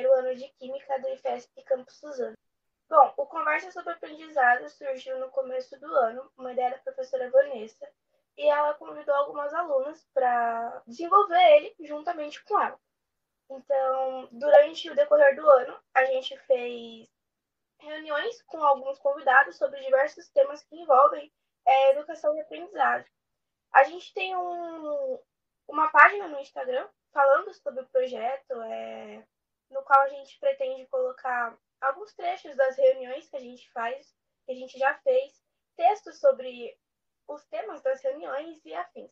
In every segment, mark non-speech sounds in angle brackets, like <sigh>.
primeiro ano de Química do IFESP Campus Suzano. Bom, o Conversa sobre Aprendizado surgiu no começo do ano, uma ideia da professora Vanessa, e ela convidou algumas alunas para desenvolver ele juntamente com ela. Então, durante o decorrer do ano, a gente fez reuniões com alguns convidados sobre diversos temas que envolvem é, educação e aprendizagem. A gente tem um, uma página no Instagram falando sobre o projeto, é, no qual a gente pretende colocar alguns trechos das reuniões que a gente faz, que a gente já fez, textos sobre os temas das reuniões e afins.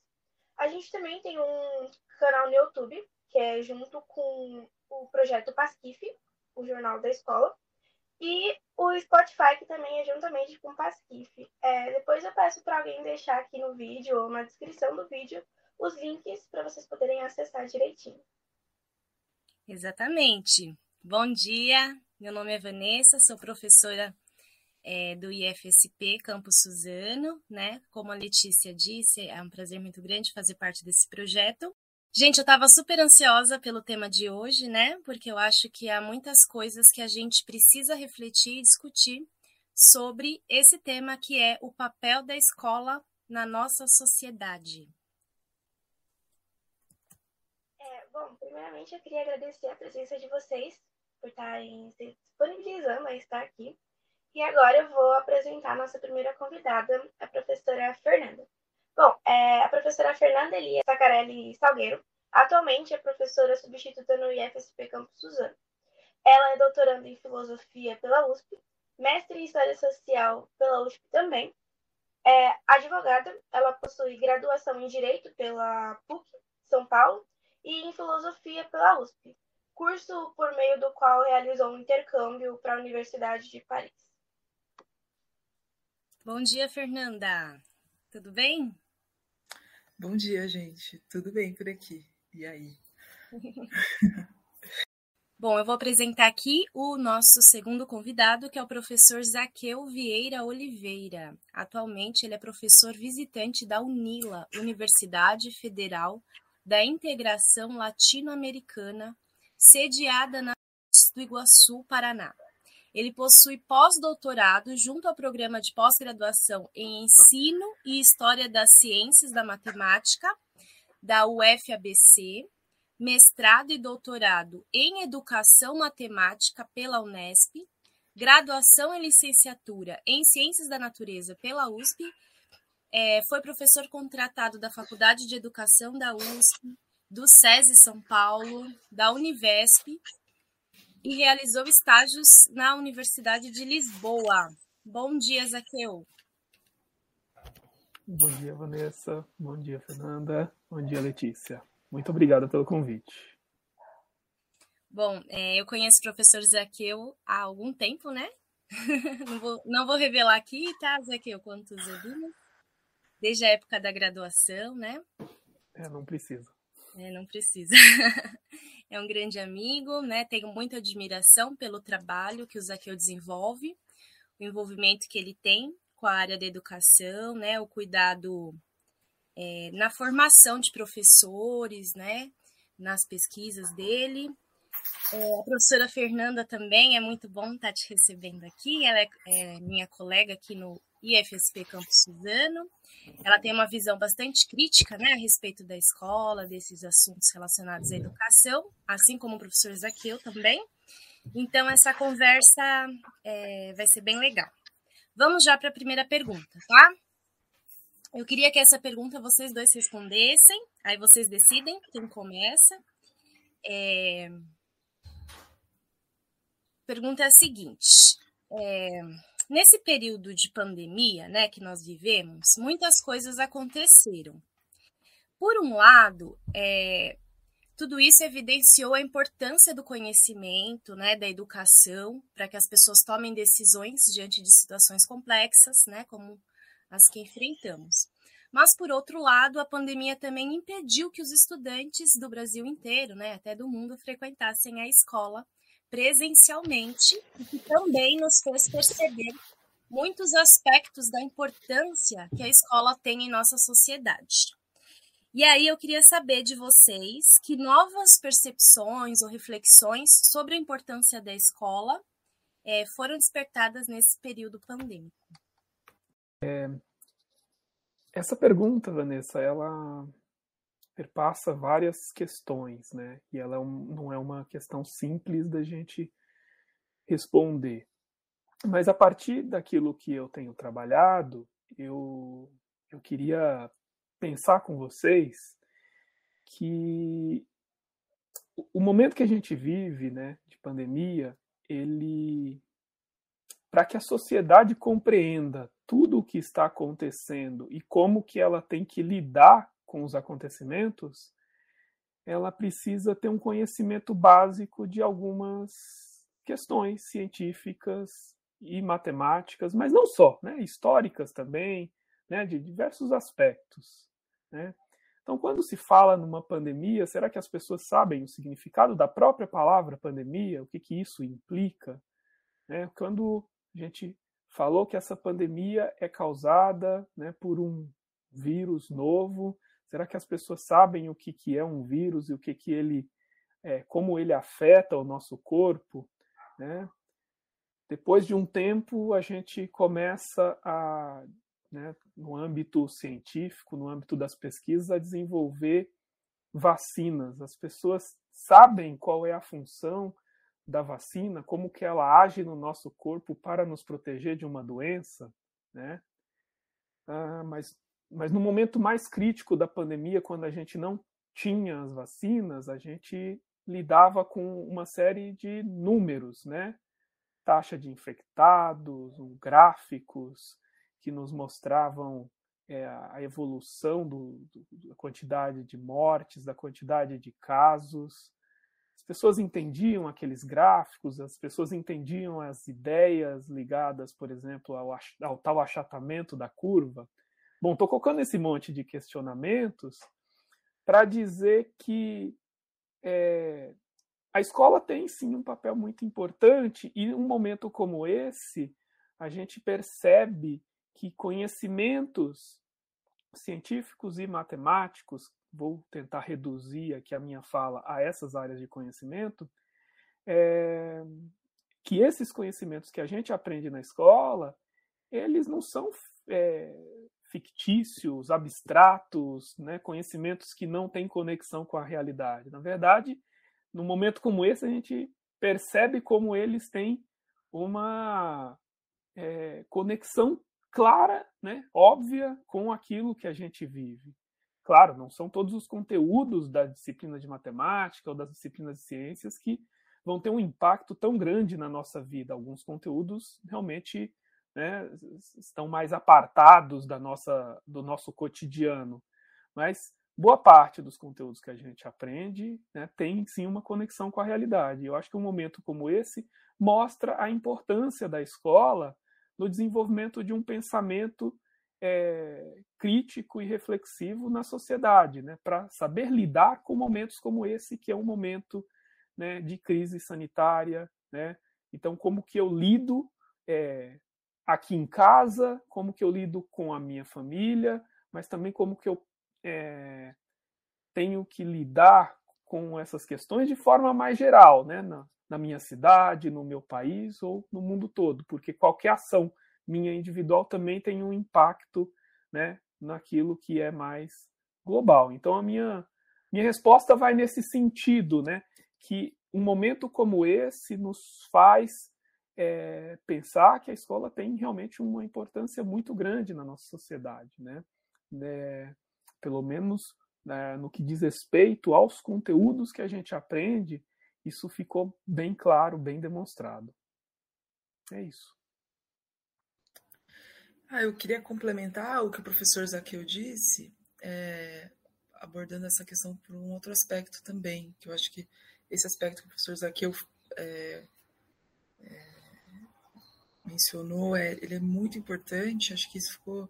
A gente também tem um canal no YouTube, que é junto com o projeto Pasquife, o jornal da escola, e o Spotify, que também é juntamente com o Pasquife. É, depois eu peço para alguém deixar aqui no vídeo ou na descrição do vídeo os links para vocês poderem acessar direitinho. Exatamente. Bom dia, meu nome é Vanessa, sou professora é, do IFSP Campus Suzano, né? Como a Letícia disse, é um prazer muito grande fazer parte desse projeto. Gente, eu estava super ansiosa pelo tema de hoje, né? Porque eu acho que há muitas coisas que a gente precisa refletir e discutir sobre esse tema que é o papel da escola na nossa sociedade. É, bom, primeiramente eu queria agradecer a presença de vocês por estarem se disponibilizando a estar aqui. E agora eu vou apresentar a nossa primeira convidada, a professora Fernanda. Bom, é, a professora Fernanda Elia Sacarelli Salgueiro atualmente é professora substituta no IFSP Campus Suzano. Ela é doutoranda em Filosofia pela USP, mestre em História Social pela USP também. É advogada, ela possui graduação em Direito pela PUC, São Paulo, e em Filosofia pela USP curso por meio do qual realizou um intercâmbio para a Universidade de Paris. Bom dia, Fernanda. Tudo bem? Bom dia, gente. Tudo bem por aqui? E aí? <laughs> Bom, eu vou apresentar aqui o nosso segundo convidado, que é o professor Zaqueu Vieira Oliveira. Atualmente, ele é professor visitante da UNILA, Universidade Federal da Integração Latino-Americana, sediada na do Iguaçu, Paraná. Ele possui pós-doutorado junto ao programa de pós-graduação em Ensino e História das Ciências da Matemática da UFABC, mestrado e doutorado em Educação Matemática pela Unesp, graduação e licenciatura em Ciências da Natureza pela USP, é, foi professor contratado da Faculdade de Educação da USP, do SESI São Paulo, da Univesp e realizou estágios na Universidade de Lisboa. Bom dia, Zaqueu. Bom dia, Vanessa. Bom dia, Fernanda. Bom dia, Letícia. Muito obrigada pelo convite. Bom, é, eu conheço o professor Zaqueu há algum tempo, né? <laughs> não, vou, não vou revelar aqui, tá, Zaqueu, quantos anos? Desde a época da graduação, né? É, não precisa. É, não precisa. <laughs> é um grande amigo, né? Tenho muita admiração pelo trabalho que o Zaqueu desenvolve, o envolvimento que ele tem com a área da educação, né? O cuidado é, na formação de professores, né? Nas pesquisas dele. É, a professora Fernanda também é muito bom estar te recebendo aqui. Ela é, é minha colega aqui no IFSP Campus Suzano. Ela tem uma visão bastante crítica né, a respeito da escola, desses assuntos relacionados à educação, assim como o professor Zaqueu também. Então, essa conversa é, vai ser bem legal. Vamos já para a primeira pergunta, tá? Eu queria que essa pergunta vocês dois respondessem, aí vocês decidem quem começa. É... Pergunta é a seguinte: é... Nesse período de pandemia, né, que nós vivemos, muitas coisas aconteceram. Por um lado, é, tudo isso evidenciou a importância do conhecimento, né, da educação, para que as pessoas tomem decisões diante de situações complexas, né, como as que enfrentamos. Mas, por outro lado, a pandemia também impediu que os estudantes do Brasil inteiro, né, até do mundo, frequentassem a escola presencialmente e que também nos fez perceber muitos aspectos da importância que a escola tem em nossa sociedade. E aí eu queria saber de vocês que novas percepções ou reflexões sobre a importância da escola é, foram despertadas nesse período pandêmico. É, essa pergunta, Vanessa, ela perpassa várias questões, né? E ela é um, não é uma questão simples da gente responder. Mas a partir daquilo que eu tenho trabalhado, eu, eu queria pensar com vocês que o momento que a gente vive, né, de pandemia, ele para que a sociedade compreenda tudo o que está acontecendo e como que ela tem que lidar com os acontecimentos, ela precisa ter um conhecimento básico de algumas questões científicas e matemáticas, mas não só, né, históricas também, né, de diversos aspectos. Né? Então, quando se fala numa pandemia, será que as pessoas sabem o significado da própria palavra pandemia? O que, que isso implica? Né? Quando a gente falou que essa pandemia é causada né, por um vírus novo, será que as pessoas sabem o que, que é um vírus e o que, que ele, é, como ele afeta o nosso corpo? Né? Depois de um tempo, a gente começa a, né, no âmbito científico, no âmbito das pesquisas, a desenvolver vacinas. As pessoas sabem qual é a função da vacina, como que ela age no nosso corpo para nos proteger de uma doença, né? Ah, mas, mas no momento mais crítico da pandemia, quando a gente não tinha as vacinas, a gente lidava com uma série de números, né? taxa de infectados, gráficos que nos mostravam é, a evolução do, do, da quantidade de mortes, da quantidade de casos. As pessoas entendiam aqueles gráficos, as pessoas entendiam as ideias ligadas, por exemplo, ao, ao tal achatamento da curva. Bom, estou colocando esse monte de questionamentos para dizer que é, a escola tem sim um papel muito importante e um momento como esse a gente percebe que conhecimentos científicos e matemáticos, vou tentar reduzir aqui a minha fala a essas áreas de conhecimento, é, que esses conhecimentos que a gente aprende na escola, eles não são é, fictícios, abstratos, né, conhecimentos que não têm conexão com a realidade. Na verdade, num momento como esse, a gente percebe como eles têm uma é, conexão clara, né, óbvia com aquilo que a gente vive. Claro, não são todos os conteúdos da disciplina de matemática ou das disciplinas de ciências que vão ter um impacto tão grande na nossa vida. Alguns conteúdos realmente né, estão mais apartados da nossa, do nosso cotidiano. Mas boa parte dos conteúdos que a gente aprende né, tem sim uma conexão com a realidade. Eu acho que um momento como esse mostra a importância da escola no desenvolvimento de um pensamento é, crítico e reflexivo na sociedade, né, para saber lidar com momentos como esse, que é um momento né, de crise sanitária. Né? Então, como que eu lido é, aqui em casa, como que eu lido com a minha família, mas também como que eu é, tenho que lidar com essas questões de forma mais geral, né? na, na minha cidade, no meu país ou no mundo todo, porque qualquer ação minha individual também tem um impacto né, naquilo que é mais global. Então a minha, minha resposta vai nesse sentido, né, que um momento como esse nos faz é, pensar que a escola tem realmente uma importância muito grande na nossa sociedade, né? É, pelo menos né, no que diz respeito aos conteúdos que a gente aprende, isso ficou bem claro, bem demonstrado. É isso. Ah, eu queria complementar o que o professor Zaqueu disse, é, abordando essa questão por um outro aspecto também, que eu acho que esse aspecto que o professor Zaqueu é, mencionou, é, ele é muito importante, acho que isso ficou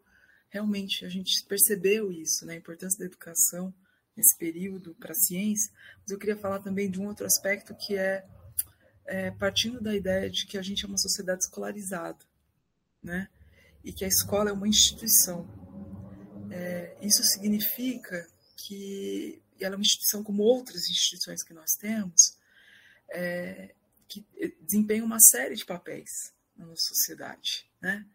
realmente a gente percebeu isso, né, a importância da educação nesse período para a ciência. Mas eu queria falar também de um outro aspecto que é, é partindo da ideia de que a gente é uma sociedade escolarizada, né, e que a escola é uma instituição. É, isso significa que ela é uma instituição como outras instituições que nós temos, é, que desempenha uma série de papéis na sociedade, né?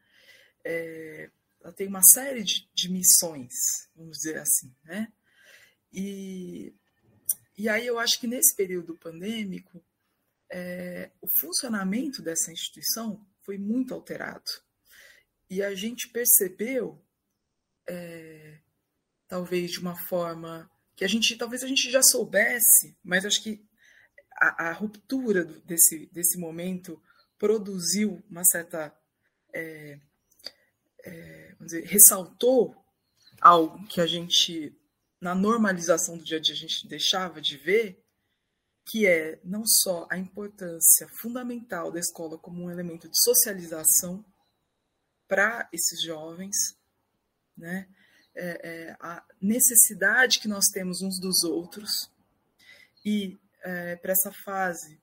É, ela tem uma série de, de, missões, vamos dizer assim, né? E, e aí eu acho que nesse período pandêmico, é, o funcionamento dessa instituição foi muito alterado. E a gente percebeu, é, talvez de uma forma que a gente, talvez a gente já soubesse, mas acho que a, a ruptura desse, desse momento produziu uma certa. É, é, dizer, ressaltou algo que a gente, na normalização do dia a dia, a gente deixava de ver, que é não só a importância fundamental da escola como um elemento de socialização para esses jovens, né? É, é, a necessidade que nós temos uns dos outros e é, para essa fase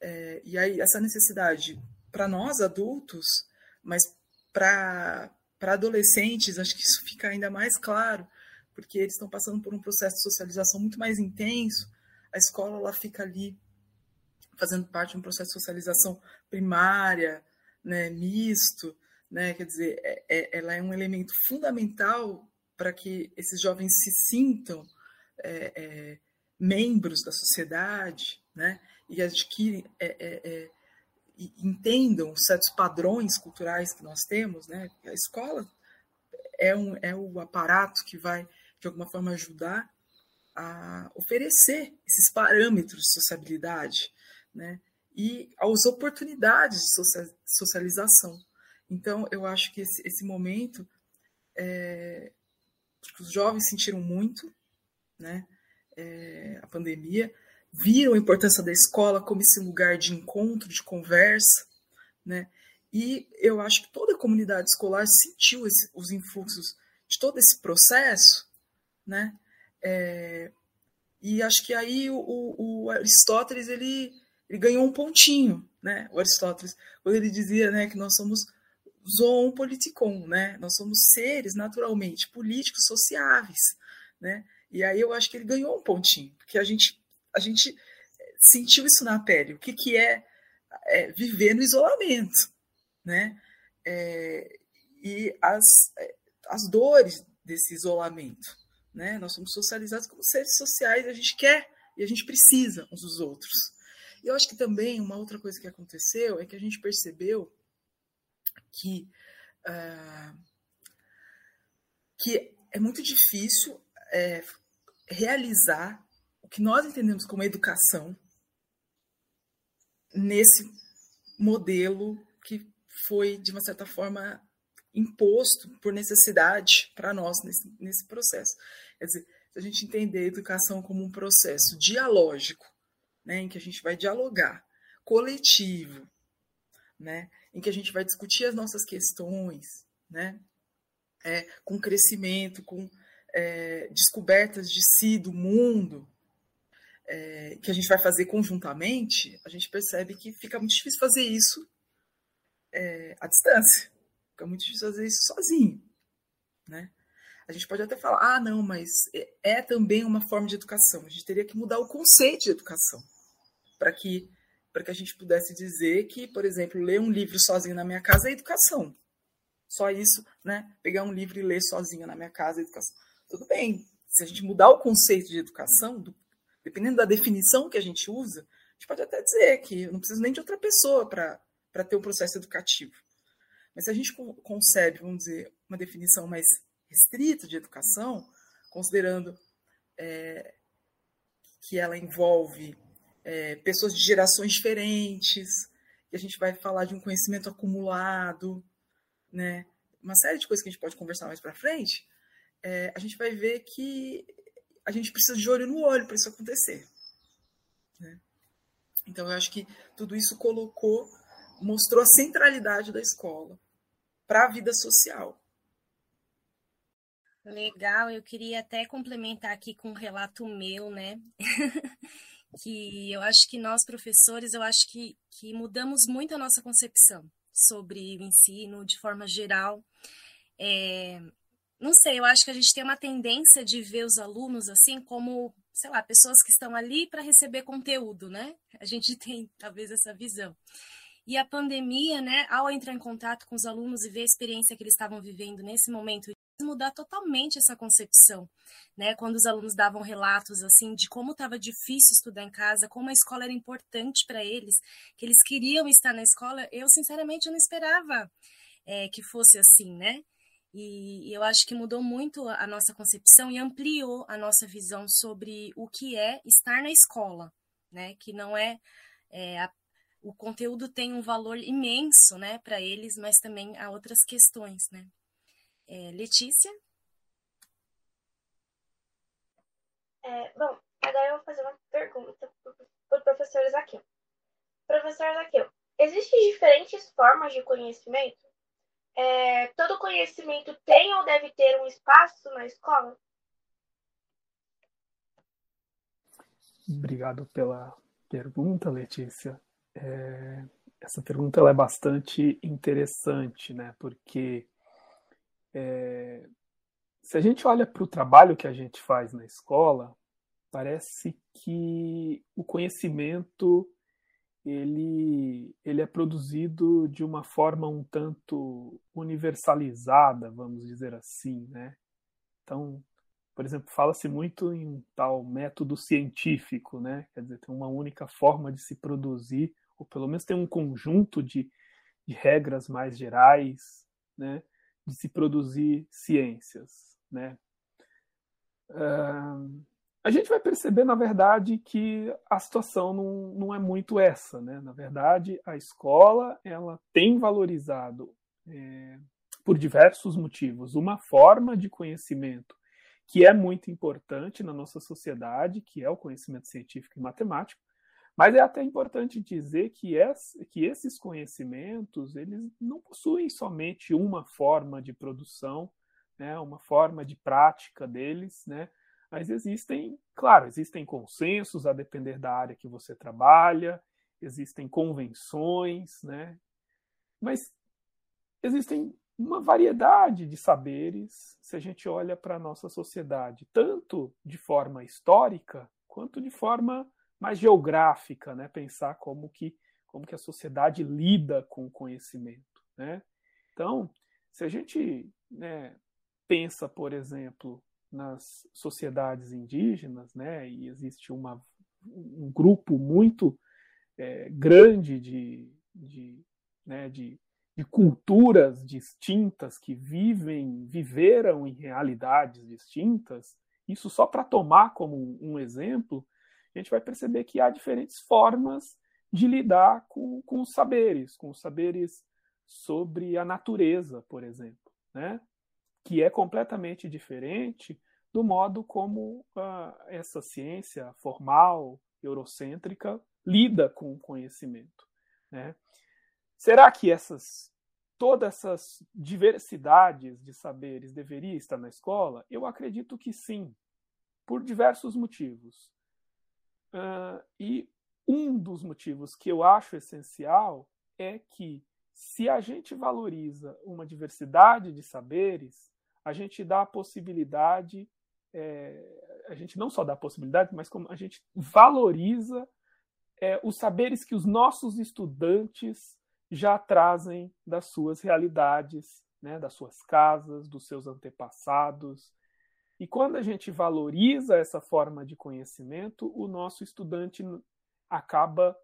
é, e aí essa necessidade para nós adultos, mas para adolescentes acho que isso fica ainda mais claro porque eles estão passando por um processo de socialização muito mais intenso a escola ela fica ali fazendo parte de um processo de socialização primária, né, misto, né, quer dizer, é, é, ela é um elemento fundamental para que esses jovens se sintam é, é membros da sociedade, né, e adquirem, é, é, e entendam certos padrões culturais que nós temos, né, a escola é, um, é o aparato que vai, de alguma forma, ajudar a oferecer esses parâmetros de sociabilidade, né? E as oportunidades de socialização. Então, eu acho que esse, esse momento, é, os jovens sentiram muito, né? É, a pandemia, viram a importância da escola como esse lugar de encontro, de conversa, né? E eu acho que toda a comunidade escolar sentiu esse, os influxos de todo esse processo, né? É, e acho que aí o, o, Aristóteles ele, ele ganhou um pontinho, né? O Aristóteles, quando ele dizia né, que nós somos zoon politikon, né? Nós somos seres naturalmente políticos sociáveis, né? E aí eu acho que ele ganhou um pontinho, porque a gente a gente sentiu isso na pele. O que que é, é viver no isolamento, né? É, e as as dores desse isolamento, né? Nós somos socializados como seres sociais, a gente quer e a gente precisa uns dos outros. E eu acho que também uma outra coisa que aconteceu é que a gente percebeu que, uh, que é muito difícil é, realizar o que nós entendemos como educação nesse modelo que foi, de uma certa forma, imposto por necessidade para nós nesse, nesse processo. Quer dizer, se a gente entender a educação como um processo dialógico, né, em que a gente vai dialogar, coletivo, né, em que a gente vai discutir as nossas questões, né, é, com crescimento, com é, descobertas de si, do mundo, é, que a gente vai fazer conjuntamente, a gente percebe que fica muito difícil fazer isso é, à distância. Fica muito difícil fazer isso sozinho, né? A gente pode até falar, ah, não, mas é, é também uma forma de educação. A gente teria que mudar o conceito de educação para que para que a gente pudesse dizer que, por exemplo, ler um livro sozinho na minha casa é educação. Só isso, né? Pegar um livro e ler sozinho na minha casa é educação. Tudo bem. Se a gente mudar o conceito de educação, do, dependendo da definição que a gente usa, a gente pode até dizer que eu não preciso nem de outra pessoa para ter um processo educativo. Mas se a gente concebe, vamos dizer, uma definição mais restrita de educação, considerando é, que ela envolve é, pessoas de gerações diferentes, que a gente vai falar de um conhecimento acumulado, né? uma série de coisas que a gente pode conversar mais para frente, é, a gente vai ver que a gente precisa de olho no olho para isso acontecer. Né? Então, eu acho que tudo isso colocou, mostrou a centralidade da escola para a vida social. Legal, eu queria até complementar aqui com um relato meu, né? <laughs> que eu acho que nós, professores, eu acho que, que mudamos muito a nossa concepção sobre o ensino de forma geral. É, não sei, eu acho que a gente tem uma tendência de ver os alunos assim como, sei lá, pessoas que estão ali para receber conteúdo, né? A gente <laughs> tem talvez essa visão. E a pandemia, né, ao entrar em contato com os alunos e ver a experiência que eles estavam vivendo nesse momento, mudar totalmente essa concepção, né? Quando os alunos davam relatos assim de como estava difícil estudar em casa, como a escola era importante para eles, que eles queriam estar na escola, eu sinceramente não esperava é, que fosse assim, né? E eu acho que mudou muito a nossa concepção e ampliou a nossa visão sobre o que é estar na escola, né? Que não é, é a, o conteúdo tem um valor imenso, né, para eles, mas também há outras questões, né? É, Letícia? É, bom, agora eu vou fazer uma pergunta para o professor Zaqueu. Professor Zaqueu, existem diferentes formas de conhecimento? É, todo conhecimento tem ou deve ter um espaço na escola? Obrigado pela pergunta, Letícia. É, essa pergunta é bastante interessante, né? Porque é, se a gente olha para o trabalho que a gente faz na escola, parece que o conhecimento ele, ele é produzido de uma forma um tanto universalizada, vamos dizer assim, né? Então, por exemplo, fala-se muito em um tal método científico, né? Quer dizer, tem uma única forma de se produzir ou pelo menos tem um conjunto de, de regras mais gerais, né, de se produzir ciências, né. Uh, a gente vai perceber, na verdade, que a situação não, não é muito essa, né. Na verdade, a escola ela tem valorizado é, por diversos motivos. Uma forma de conhecimento que é muito importante na nossa sociedade, que é o conhecimento científico e matemático, mas é até importante dizer que, que esses conhecimentos eles não possuem somente uma forma de produção, né, uma forma de prática deles, né, mas existem, claro, existem consensos a depender da área que você trabalha, existem convenções, né, mas existem uma variedade de saberes se a gente olha para a nossa sociedade, tanto de forma histórica quanto de forma mais geográfica, né? Pensar como que como que a sociedade lida com o conhecimento, né? Então, se a gente né, pensa, por exemplo, nas sociedades indígenas, né? E existe uma, um grupo muito é, grande de, de, né, de, de culturas distintas que vivem, viveram em realidades distintas, isso só para tomar como um exemplo, a gente vai perceber que há diferentes formas de lidar com, com os saberes, com os saberes sobre a natureza, por exemplo, né? Que é completamente diferente do modo como uh, essa ciência formal, eurocêntrica, lida com o conhecimento. Né? Será que essas todas essas diversidades de saberes deveria estar na escola? Eu acredito que sim, por diversos motivos. Uh, e um dos motivos que eu acho essencial é que, se a gente valoriza uma diversidade de saberes, a gente dá a possibilidade, é, a gente não só dá a possibilidade, mas como a gente valoriza é, os saberes que os nossos estudantes já trazem das suas realidades, né, das suas casas, dos seus antepassados, e quando a gente valoriza essa forma de conhecimento, o nosso estudante acaba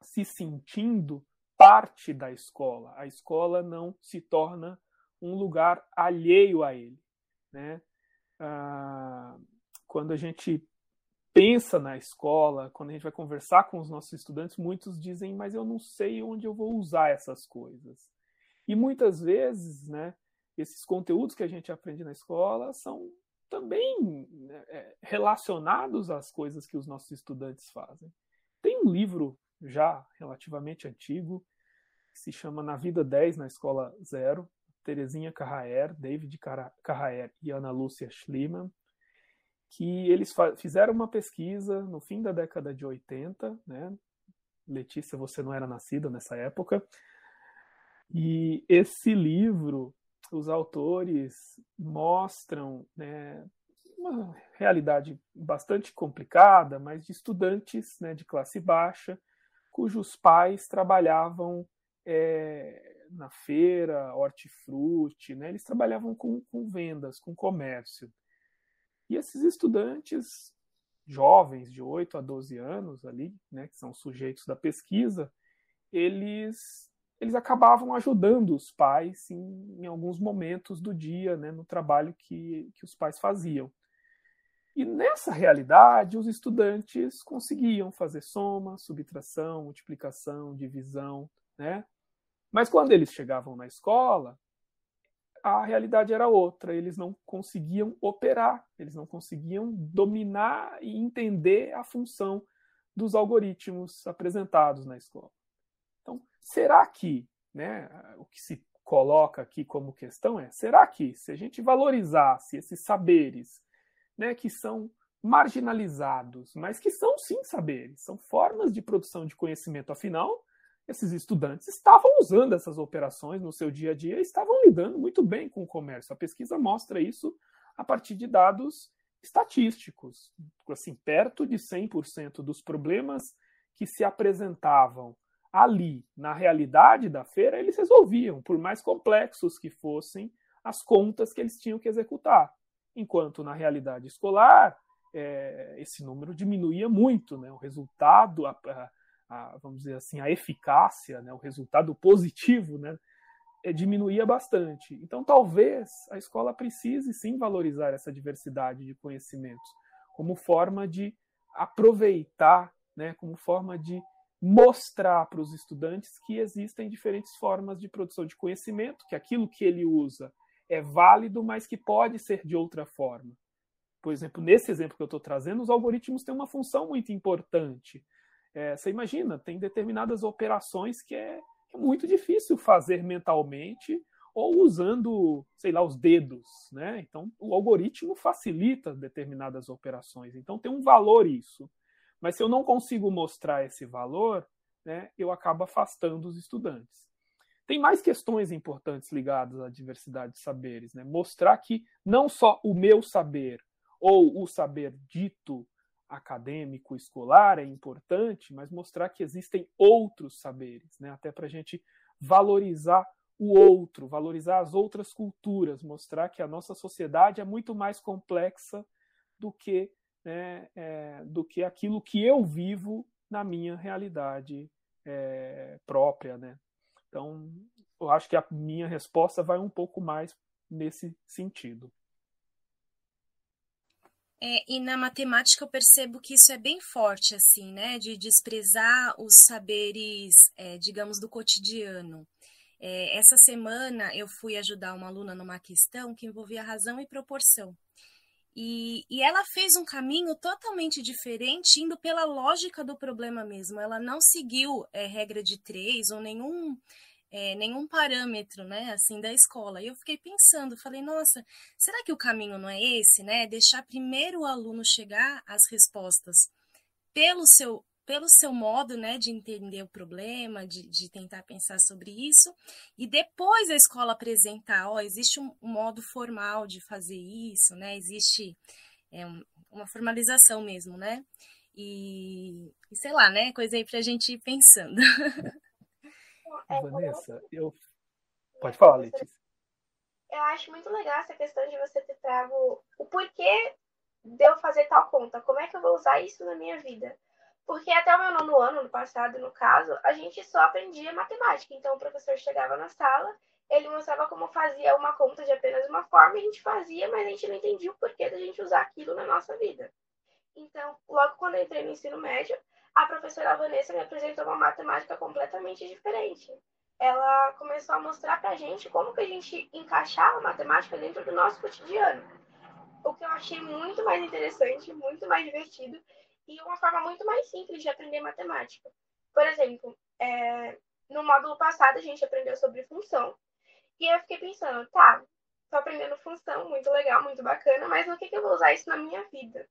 se sentindo parte da escola. A escola não se torna um lugar alheio a ele. Né? Ah, quando a gente pensa na escola, quando a gente vai conversar com os nossos estudantes, muitos dizem, mas eu não sei onde eu vou usar essas coisas. E muitas vezes, né, esses conteúdos que a gente aprende na escola são também né, é, relacionados às coisas que os nossos estudantes fazem. Tem um livro já relativamente antigo que se chama Na Vida 10 na Escola Zero, Terezinha Carraer, David Carraer e Ana Lúcia Schliemann, que eles fizeram uma pesquisa no fim da década de 80, né? Letícia, você não era nascida nessa época. E esse livro os autores mostram né, uma realidade bastante complicada, mas de estudantes né, de classe baixa, cujos pais trabalhavam é, na feira, hortifruti, né, eles trabalhavam com, com vendas, com comércio. E esses estudantes jovens, de 8 a 12 anos ali, né, que são sujeitos da pesquisa, eles eles acabavam ajudando os pais em, em alguns momentos do dia, né, no trabalho que, que os pais faziam. E nessa realidade, os estudantes conseguiam fazer soma, subtração, multiplicação, divisão, né? Mas quando eles chegavam na escola, a realidade era outra. Eles não conseguiam operar, eles não conseguiam dominar e entender a função dos algoritmos apresentados na escola. Então, será que, né, o que se coloca aqui como questão é: será que se a gente valorizasse esses saberes né, que são marginalizados, mas que são sim saberes, são formas de produção de conhecimento. Afinal, esses estudantes estavam usando essas operações no seu dia a dia e estavam lidando muito bem com o comércio. A pesquisa mostra isso a partir de dados estatísticos. Assim, perto de 100% dos problemas que se apresentavam ali, na realidade da feira, eles resolviam, por mais complexos que fossem as contas que eles tinham que executar enquanto na realidade escolar é, esse número diminuía muito, né? O resultado, a, a, a, vamos dizer assim, a eficácia, né? O resultado positivo, né? É, diminuía bastante. Então, talvez a escola precise sim valorizar essa diversidade de conhecimentos como forma de aproveitar, né? Como forma de mostrar para os estudantes que existem diferentes formas de produção de conhecimento, que aquilo que ele usa é válido, mas que pode ser de outra forma. Por exemplo, nesse exemplo que eu estou trazendo, os algoritmos têm uma função muito importante. É, você imagina, tem determinadas operações que é, é muito difícil fazer mentalmente ou usando, sei lá, os dedos, né? Então, o algoritmo facilita determinadas operações. Então, tem um valor isso. Mas se eu não consigo mostrar esse valor, né, eu acabo afastando os estudantes. Tem mais questões importantes ligadas à diversidade de saberes, né? Mostrar que não só o meu saber ou o saber dito acadêmico escolar é importante, mas mostrar que existem outros saberes, né? Até para a gente valorizar o outro, valorizar as outras culturas, mostrar que a nossa sociedade é muito mais complexa do que né, é, do que aquilo que eu vivo na minha realidade é, própria, né? Então, eu acho que a minha resposta vai um pouco mais nesse sentido. É, e na matemática eu percebo que isso é bem forte, assim, né? De desprezar os saberes, é, digamos, do cotidiano. É, essa semana eu fui ajudar uma aluna numa questão que envolvia razão e proporção. E, e ela fez um caminho totalmente diferente, indo pela lógica do problema mesmo. Ela não seguiu é, regra de três ou nenhum, é, nenhum parâmetro, né, assim, da escola. E eu fiquei pensando, falei, nossa, será que o caminho não é esse, né? Deixar primeiro o aluno chegar às respostas pelo seu pelo seu modo né, de entender o problema, de, de tentar pensar sobre isso, e depois a escola apresentar, ó, existe um, um modo formal de fazer isso, né? Existe é, um, uma formalização mesmo, né? E, e, sei lá, né? Coisa aí pra gente ir pensando. <laughs> É, Vanessa, eu. Pode falar, Letícia. Eu acho muito legal essa questão de você ter trago o porquê de eu fazer tal conta. Como é que eu vou usar isso na minha vida? Porque até o meu nono ano, no passado, no caso, a gente só aprendia matemática. Então o professor chegava na sala, ele mostrava como fazia uma conta de apenas uma forma, e a gente fazia, mas a gente não entendia o porquê da gente usar aquilo na nossa vida. Então, logo quando eu entrei no ensino médio, a professora Vanessa me apresentou uma matemática completamente diferente. Ela começou a mostrar pra gente como que a gente encaixava a matemática dentro do nosso cotidiano. O que eu achei muito mais interessante, muito mais divertido e uma forma muito mais simples de aprender matemática. Por exemplo, é, no módulo passado a gente aprendeu sobre função. E eu fiquei pensando, tá, tô aprendendo função, muito legal, muito bacana, mas no que, que eu vou usar isso na minha vida?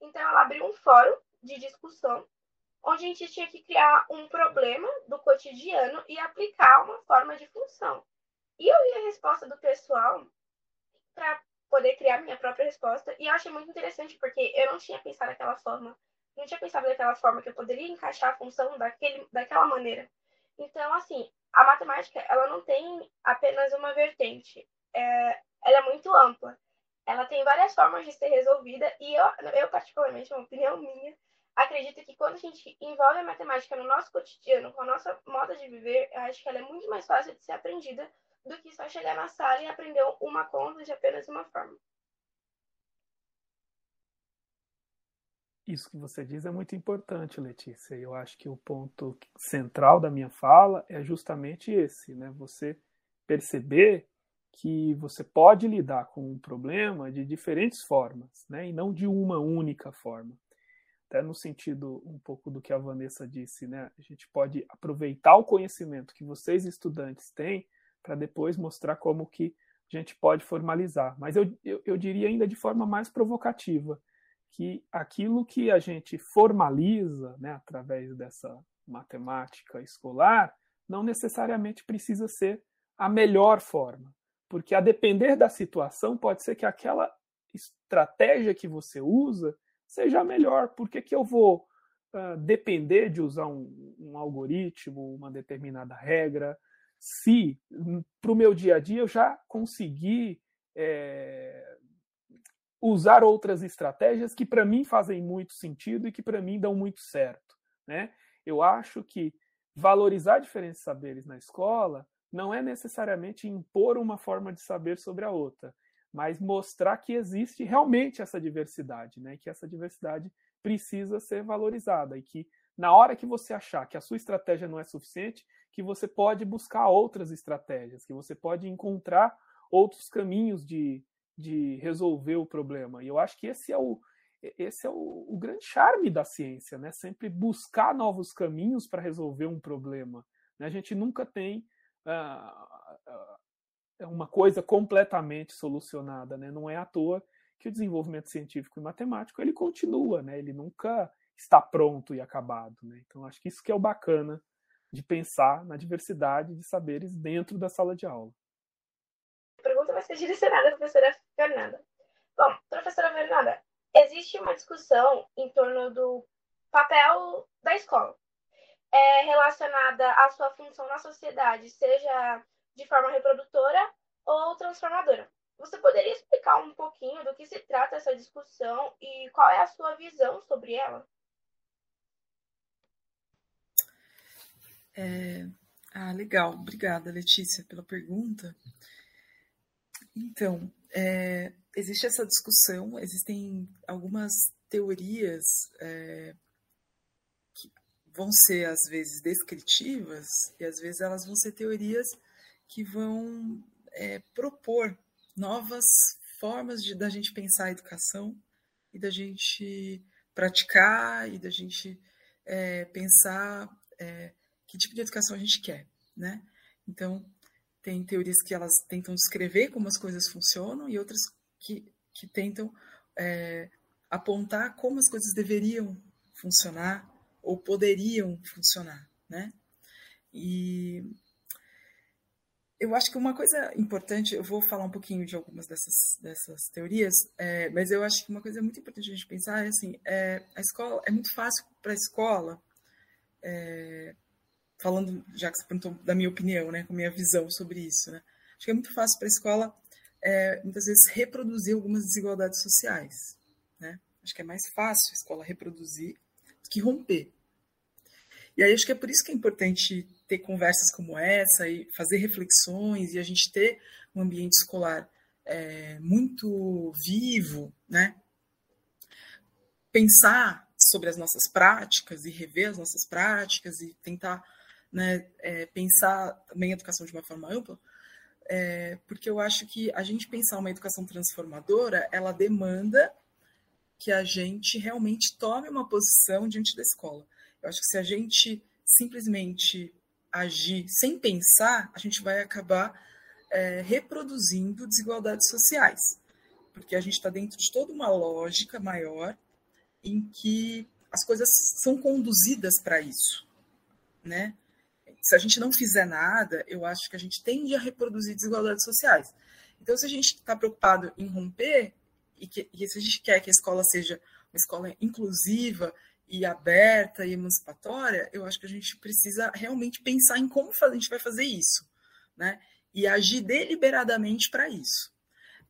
Então ela abriu um fórum de discussão, onde a gente tinha que criar um problema do cotidiano e aplicar uma forma de função. E eu li a resposta do pessoal para poder criar minha própria resposta. E eu achei muito interessante, porque eu não tinha pensado daquela forma. Não tinha pensado daquela forma que eu poderia encaixar a função daquele, daquela maneira. Então, assim, a matemática, ela não tem apenas uma vertente. É, ela é muito ampla. Ela tem várias formas de ser resolvida. E eu, eu particularmente, uma opinião minha, acredito que quando a gente envolve a matemática no nosso cotidiano, com a nossa moda de viver, eu acho que ela é muito mais fácil de ser aprendida do que só chegar na sala e aprender uma conta de apenas uma forma. Isso que você diz é muito importante, Letícia. Eu acho que o ponto central da minha fala é justamente esse, né? Você perceber que você pode lidar com um problema de diferentes formas, né? E não de uma única forma. Até no sentido um pouco do que a Vanessa disse, né? A gente pode aproveitar o conhecimento que vocês estudantes têm para depois mostrar como que a gente pode formalizar. Mas eu, eu, eu diria ainda de forma mais provocativa que aquilo que a gente formaliza né, através dessa matemática escolar não necessariamente precisa ser a melhor forma, porque a depender da situação pode ser que aquela estratégia que você usa seja melhor. Por que, que eu vou uh, depender de usar um, um algoritmo, uma determinada regra, se hum, para o meu dia a dia eu já consegui é, usar outras estratégias que para mim fazem muito sentido e que para mim dão muito certo. Né? Eu acho que valorizar diferentes saberes na escola não é necessariamente impor uma forma de saber sobre a outra, mas mostrar que existe realmente essa diversidade, né? que essa diversidade precisa ser valorizada e que na hora que você achar que a sua estratégia não é suficiente, que você pode buscar outras estratégias, que você pode encontrar outros caminhos de, de resolver o problema. E eu acho que esse é o, esse é o, o grande charme da ciência, né? Sempre buscar novos caminhos para resolver um problema. Né? A gente nunca tem uh, uma coisa completamente solucionada, né? Não é à toa que o desenvolvimento científico e matemático ele continua, né? Ele nunca está pronto e acabado. Né? Então, acho que isso que é o bacana de pensar na diversidade de saberes dentro da sala de aula. Pergunta vai ser direcionada à professora Fernanda. Bom, professora Fernanda, existe uma discussão em torno do papel da escola é, relacionada à sua função na sociedade, seja de forma reprodutora ou transformadora. Você poderia explicar um pouquinho do que se trata essa discussão e qual é a sua visão sobre ela? É... Ah, legal. Obrigada, Letícia, pela pergunta. Então, é, existe essa discussão, existem algumas teorias é, que vão ser, às vezes, descritivas, e às vezes elas vão ser teorias que vão é, propor novas formas de da gente pensar a educação e da gente praticar e da gente é, pensar é, que tipo de educação a gente quer, né? Então, tem teorias que elas tentam descrever como as coisas funcionam e outras que, que tentam é, apontar como as coisas deveriam funcionar ou poderiam funcionar, né? E eu acho que uma coisa importante, eu vou falar um pouquinho de algumas dessas, dessas teorias, é, mas eu acho que uma coisa muito importante a gente pensar é assim, é, a escola é muito fácil para a escola é, falando, já que você perguntou da minha opinião, né, com minha visão sobre isso, né? Acho que é muito fácil para a escola, é, muitas vezes, reproduzir algumas desigualdades sociais, né? Acho que é mais fácil a escola reproduzir do que romper. E aí acho que é por isso que é importante ter conversas como essa e fazer reflexões e a gente ter um ambiente escolar é, muito vivo, né? Pensar sobre as nossas práticas e rever as nossas práticas e tentar né, é, pensar também a educação de uma forma ampla, é, porque eu acho que a gente pensar uma educação transformadora, ela demanda que a gente realmente tome uma posição diante da escola. Eu acho que se a gente simplesmente agir sem pensar, a gente vai acabar é, reproduzindo desigualdades sociais, porque a gente está dentro de toda uma lógica maior em que as coisas são conduzidas para isso, né? se a gente não fizer nada, eu acho que a gente tende a reproduzir desigualdades sociais. Então, se a gente está preocupado em romper, e, que, e se a gente quer que a escola seja uma escola inclusiva e aberta e emancipatória, eu acho que a gente precisa realmente pensar em como a gente vai fazer isso, né? E agir deliberadamente para isso.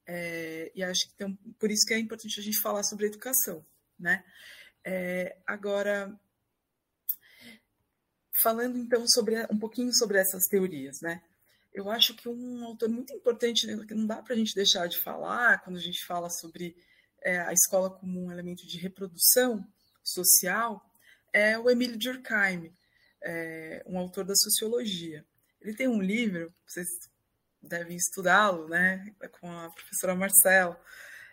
É, e acho que tem, por isso que é importante a gente falar sobre educação, né? É, agora, falando então sobre um pouquinho sobre essas teorias, né? Eu acho que um autor muito importante né, que não dá para a gente deixar de falar quando a gente fala sobre é, a escola como um elemento de reprodução social é o Emílio Durkheim, é, um autor da sociologia. Ele tem um livro, vocês devem estudá-lo, né, com a professora Marcela.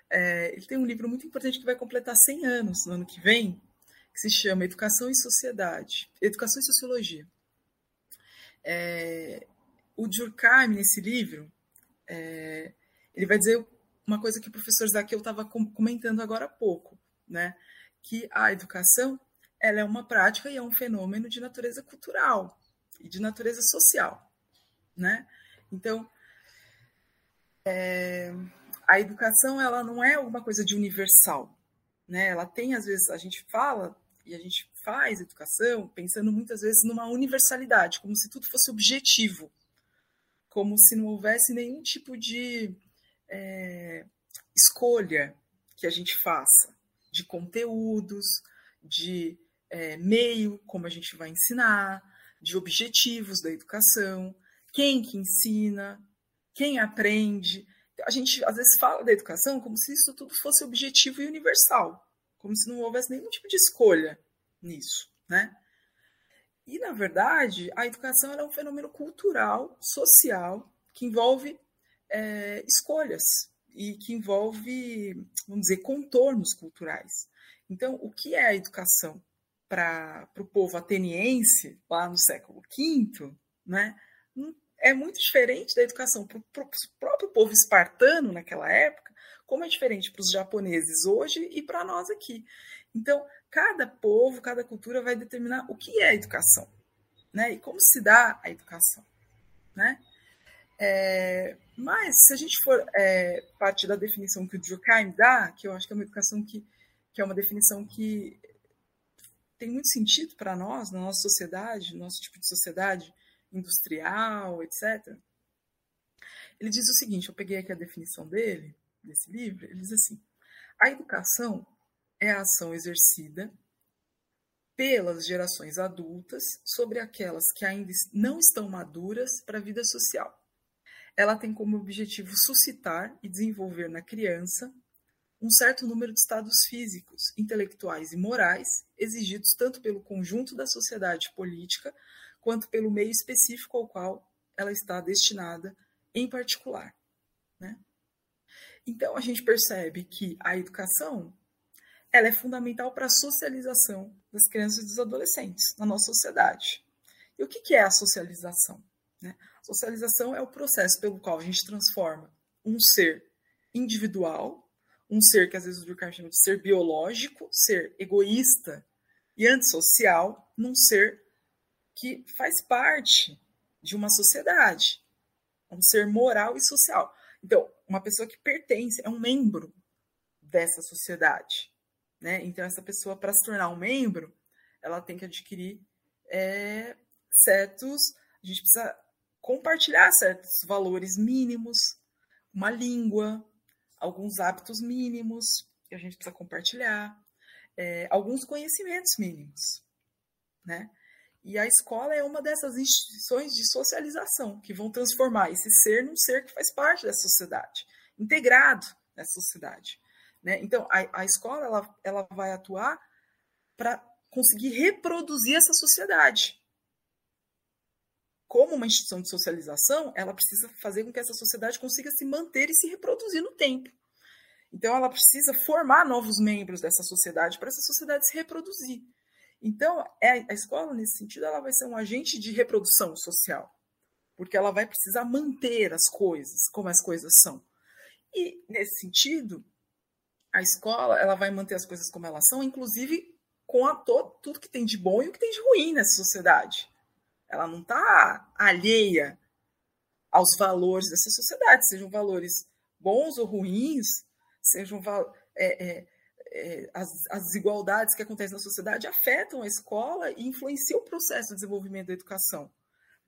É, ele tem um livro muito importante que vai completar 100 anos no ano que vem, que se chama Educação e Sociedade, Educação e Sociologia. É, o Durkheim, nesse livro, é, ele vai dizer uma coisa que o professor Zaqueu estava comentando agora há pouco, né? Que a educação ela é uma prática e é um fenômeno de natureza cultural e de natureza social. Né? Então, é, a educação ela não é alguma coisa de universal. Né? Ela tem, às vezes, a gente fala e a gente faz educação pensando muitas vezes numa universalidade, como se tudo fosse objetivo, como se não houvesse nenhum tipo de é, escolha que a gente faça de conteúdos, de é, meio, como a gente vai ensinar, de objetivos da educação, quem que ensina, quem aprende. A gente às vezes fala da educação como se isso tudo fosse objetivo e universal como se não houvesse nenhum tipo de escolha nisso, né? E, na verdade, a educação é um fenômeno cultural, social, que envolve é, escolhas e que envolve, vamos dizer, contornos culturais. Então, o que é a educação para o povo ateniense, lá no século V, né, é muito diferente da educação para o próprio povo espartano naquela época, como é diferente para os japoneses hoje e para nós aqui. Então, cada povo, cada cultura vai determinar o que é a educação, né? E como se dá a educação, né? É, mas, se a gente for é, partir da definição que o Durkheim dá, que eu acho que é uma educação que, que é uma definição que tem muito sentido para nós, na nossa sociedade, no nosso tipo de sociedade industrial, etc. Ele diz o seguinte: eu peguei aqui a definição dele, desse livro, ele diz assim: a educação é a ação exercida pelas gerações adultas sobre aquelas que ainda não estão maduras para a vida social. Ela tem como objetivo suscitar e desenvolver na criança um certo número de estados físicos, intelectuais e morais exigidos tanto pelo conjunto da sociedade política quanto pelo meio específico ao qual ela está destinada em particular. Né? Então a gente percebe que a educação ela é fundamental para a socialização das crianças e dos adolescentes na nossa sociedade. E o que é a socialização? Né? Socialização é o processo pelo qual a gente transforma um ser individual, um ser que às vezes o Durkheim chama de ser biológico, ser egoísta e antissocial, num ser que faz parte de uma sociedade, um ser moral e social. Então, uma pessoa que pertence, é um membro dessa sociedade. Né? Então, essa pessoa, para se tornar um membro, ela tem que adquirir é, certos. A gente precisa compartilhar certos valores mínimos, uma língua, alguns hábitos mínimos que a gente precisa compartilhar, é, alguns conhecimentos mínimos. Né? E a escola é uma dessas instituições de socialização que vão transformar esse ser num ser que faz parte dessa sociedade, integrado nessa sociedade. Né? Então, a, a escola ela, ela vai atuar para conseguir reproduzir essa sociedade. Como uma instituição de socialização, ela precisa fazer com que essa sociedade consiga se manter e se reproduzir no tempo. Então, ela precisa formar novos membros dessa sociedade para essa sociedade se reproduzir. Então, é, a escola, nesse sentido, ela vai ser um agente de reprodução social, porque ela vai precisar manter as coisas como as coisas são. E, nesse sentido, a escola ela vai manter as coisas como elas são, inclusive com a, todo, tudo que tem de bom e o que tem de ruim nessa sociedade. Ela não está alheia aos valores dessa sociedade, sejam valores bons ou ruins, sejam é, é, é, as, as desigualdades que acontecem na sociedade afetam a escola e influenciam o processo de desenvolvimento da educação.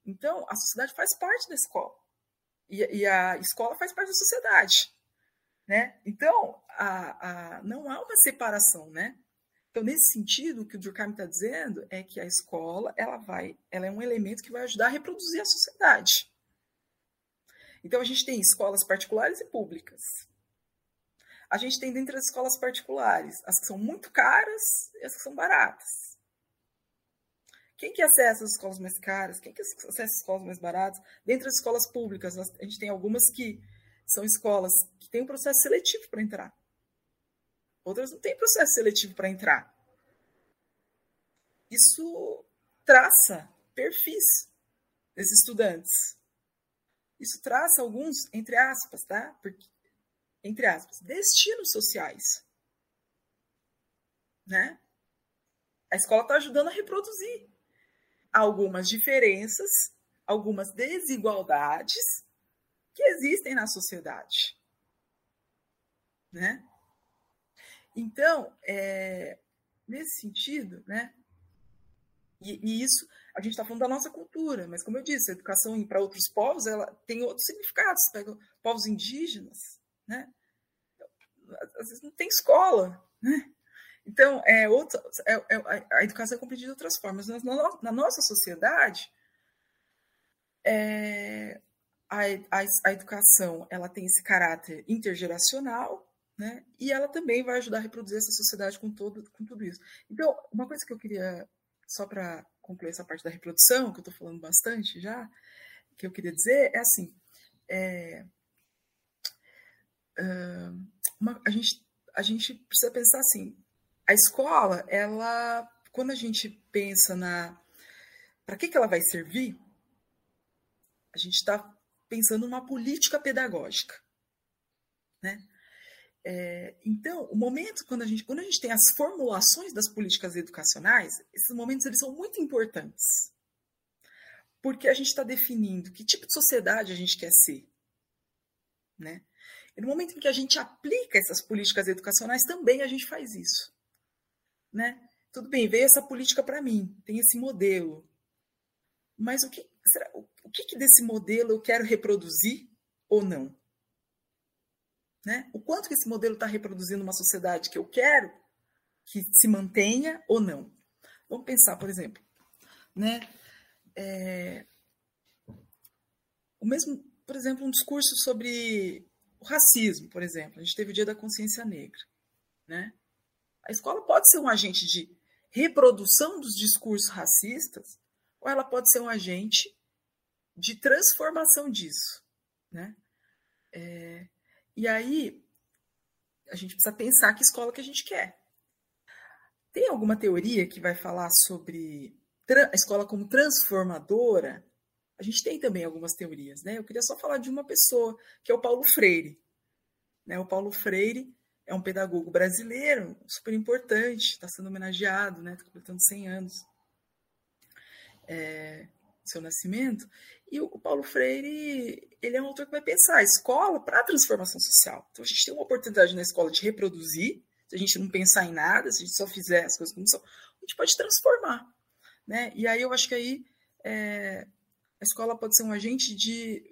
Então, a sociedade faz parte da escola. E, e a escola faz parte da sociedade. Né? Então, a, a, não há uma separação, né? Então, nesse sentido, o que o Durkheim está dizendo é que a escola ela vai, ela é um elemento que vai ajudar a reproduzir a sociedade. Então, a gente tem escolas particulares e públicas. A gente tem dentro das escolas particulares as que são muito caras e as que são baratas. Quem que acessa as escolas mais caras? Quem que acessa as escolas mais baratas? Dentro das escolas públicas, a gente tem algumas que são escolas que têm um processo seletivo para entrar. Outras não têm processo seletivo para entrar. Isso traça perfis desses estudantes. Isso traça alguns, entre aspas, tá? Porque, entre aspas, destinos sociais. Né? A escola está ajudando a reproduzir algumas diferenças, algumas desigualdades que existem na sociedade. Né? Então, é, nesse sentido, né? E, e isso, a gente está falando da nossa cultura, mas como eu disse, a educação para outros povos ela tem outros significados. Pega povos indígenas, né? Às vezes não tem escola, né? Então, é outra, é, é, a educação é compreendida de outras formas. Na, na nossa sociedade, é, a, a, a, educação ela tem esse caráter intergeracional, né? E ela também vai ajudar a reproduzir essa sociedade com, todo, com tudo isso. Então, uma coisa que eu queria, só para concluir essa parte da reprodução, que eu estou falando bastante já, que eu queria dizer é assim: é, uma, a, gente, a gente precisa pensar assim, a escola, ela, quando a gente pensa na para que, que ela vai servir, a gente está pensando numa política pedagógica, né? É, então, o momento quando a gente quando a gente tem as formulações das políticas educacionais, esses momentos eles são muito importantes, porque a gente está definindo que tipo de sociedade a gente quer ser, né? E no momento em que a gente aplica essas políticas educacionais, também a gente faz isso, né? Tudo bem, veio essa política para mim, tem esse modelo, mas o que será, o que, que desse modelo eu quero reproduzir ou não? Né? O quanto que esse modelo está reproduzindo uma sociedade que eu quero que se mantenha ou não. Vamos pensar, por exemplo, né? É, o mesmo, por exemplo, um discurso sobre o racismo, por exemplo. A gente teve o Dia da Consciência Negra, né? A escola pode ser um agente de reprodução dos discursos racistas, ou ela pode ser um agente de transformação disso, né? É, e aí, a gente precisa pensar que escola que a gente quer. Tem alguma teoria que vai falar sobre a escola como transformadora? A gente tem também algumas teorias, né? Eu queria só falar de uma pessoa, que é o Paulo Freire. Né? O Paulo Freire é um pedagogo brasileiro super importante, está sendo homenageado, né? Está completando 100 anos. É, seu nascimento. E o Paulo Freire, ele é um autor que vai pensar a escola para a transformação social. Então a gente tem uma oportunidade na escola de reproduzir, se a gente não pensar em nada, se a gente só fizer as coisas como são, a gente pode transformar. Né? E aí eu acho que aí é, a escola pode ser um agente de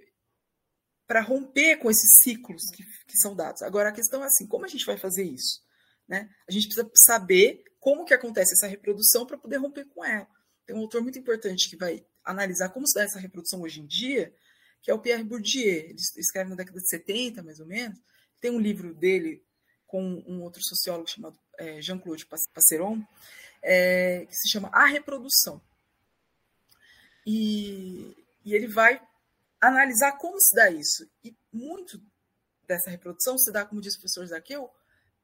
para romper com esses ciclos que, que são dados. Agora a questão é assim, como a gente vai fazer isso? Né? A gente precisa saber como que acontece essa reprodução para poder romper com ela. Tem um autor muito importante que vai analisar como se dá essa reprodução hoje em dia, que é o Pierre Bourdieu. Ele escreve na década de 70, mais ou menos. Tem um livro dele com um outro sociólogo chamado é, Jean-Claude Passeron, é, que se chama A Reprodução. E, e ele vai analisar como se dá isso. E muito dessa reprodução se dá, como disse o professor Zaqueu,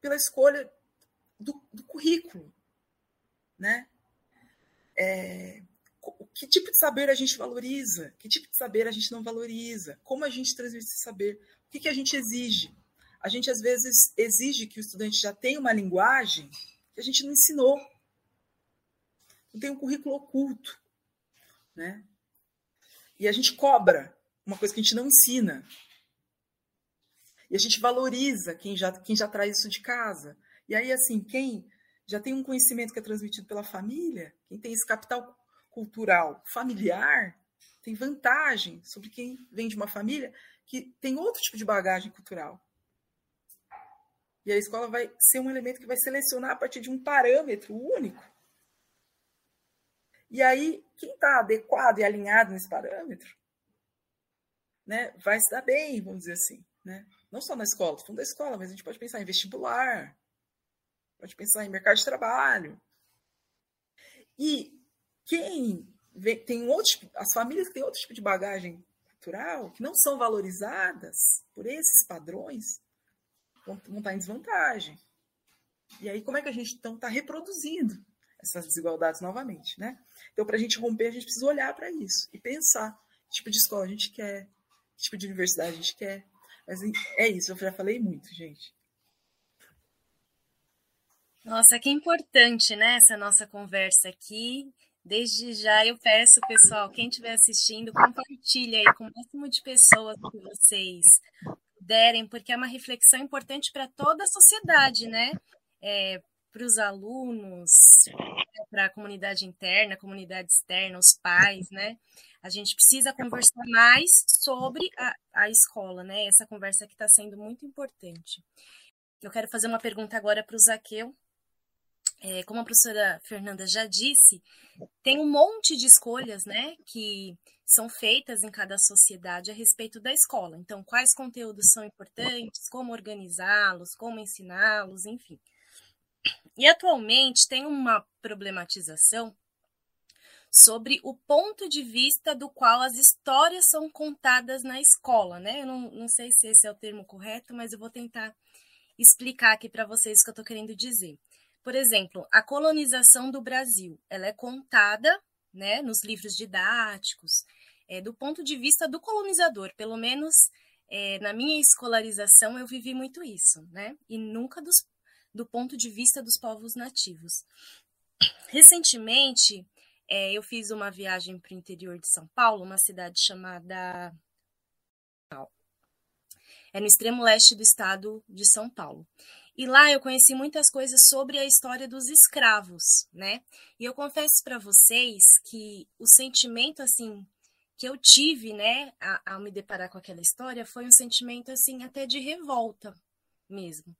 pela escolha do, do currículo. Né? É, que tipo de saber a gente valoriza, que tipo de saber a gente não valoriza, como a gente transmite esse saber, o que, que a gente exige. A gente, às vezes, exige que o estudante já tenha uma linguagem que a gente não ensinou. Não tem um currículo oculto. Né? E a gente cobra uma coisa que a gente não ensina. E a gente valoriza quem já, quem já traz isso de casa. E aí, assim, quem já tem um conhecimento que é transmitido pela família, quem tem esse capital cultural familiar, tem vantagem sobre quem vem de uma família que tem outro tipo de bagagem cultural. E a escola vai ser um elemento que vai selecionar a partir de um parâmetro único. E aí, quem está adequado e alinhado nesse parâmetro, né, vai se dar bem, vamos dizer assim. Né? Não só na escola, fundo da escola, mas a gente pode pensar em vestibular, pode pensar em mercado de trabalho. E quem vê, tem outro tipo, as famílias que têm outro tipo de bagagem cultural, que não são valorizadas por esses padrões, vão, vão estar em desvantagem. E aí, como é que a gente então está reproduzindo essas desigualdades novamente, né? Então, para a gente romper, a gente precisa olhar para isso e pensar que tipo de escola a gente quer, que tipo de universidade a gente quer. Mas é isso, eu já falei muito, gente. Nossa, que importante, né, essa nossa conversa aqui. Desde já eu peço, pessoal, quem estiver assistindo, compartilhe aí com o máximo de pessoas que vocês puderem, porque é uma reflexão importante para toda a sociedade, né? É, para os alunos, para a comunidade interna, comunidade externa, os pais, né? A gente precisa conversar mais sobre a, a escola, né? Essa conversa que está sendo muito importante. Eu quero fazer uma pergunta agora para o Zaqueu, é, como a professora Fernanda já disse, tem um monte de escolhas, né, que são feitas em cada sociedade a respeito da escola. Então, quais conteúdos são importantes, como organizá-los, como ensiná-los, enfim. E atualmente tem uma problematização sobre o ponto de vista do qual as histórias são contadas na escola, né? Eu não, não sei se esse é o termo correto, mas eu vou tentar explicar aqui para vocês o que eu estou querendo dizer. Por exemplo, a colonização do Brasil, ela é contada, né, nos livros didáticos, é, do ponto de vista do colonizador. Pelo menos é, na minha escolarização eu vivi muito isso, né, e nunca dos, do ponto de vista dos povos nativos. Recentemente, é, eu fiz uma viagem para o interior de São Paulo, uma cidade chamada é no extremo leste do estado de São Paulo. E lá eu conheci muitas coisas sobre a história dos escravos, né? E eu confesso para vocês que o sentimento assim que eu tive, né, ao me deparar com aquela história, foi um sentimento assim até de revolta mesmo.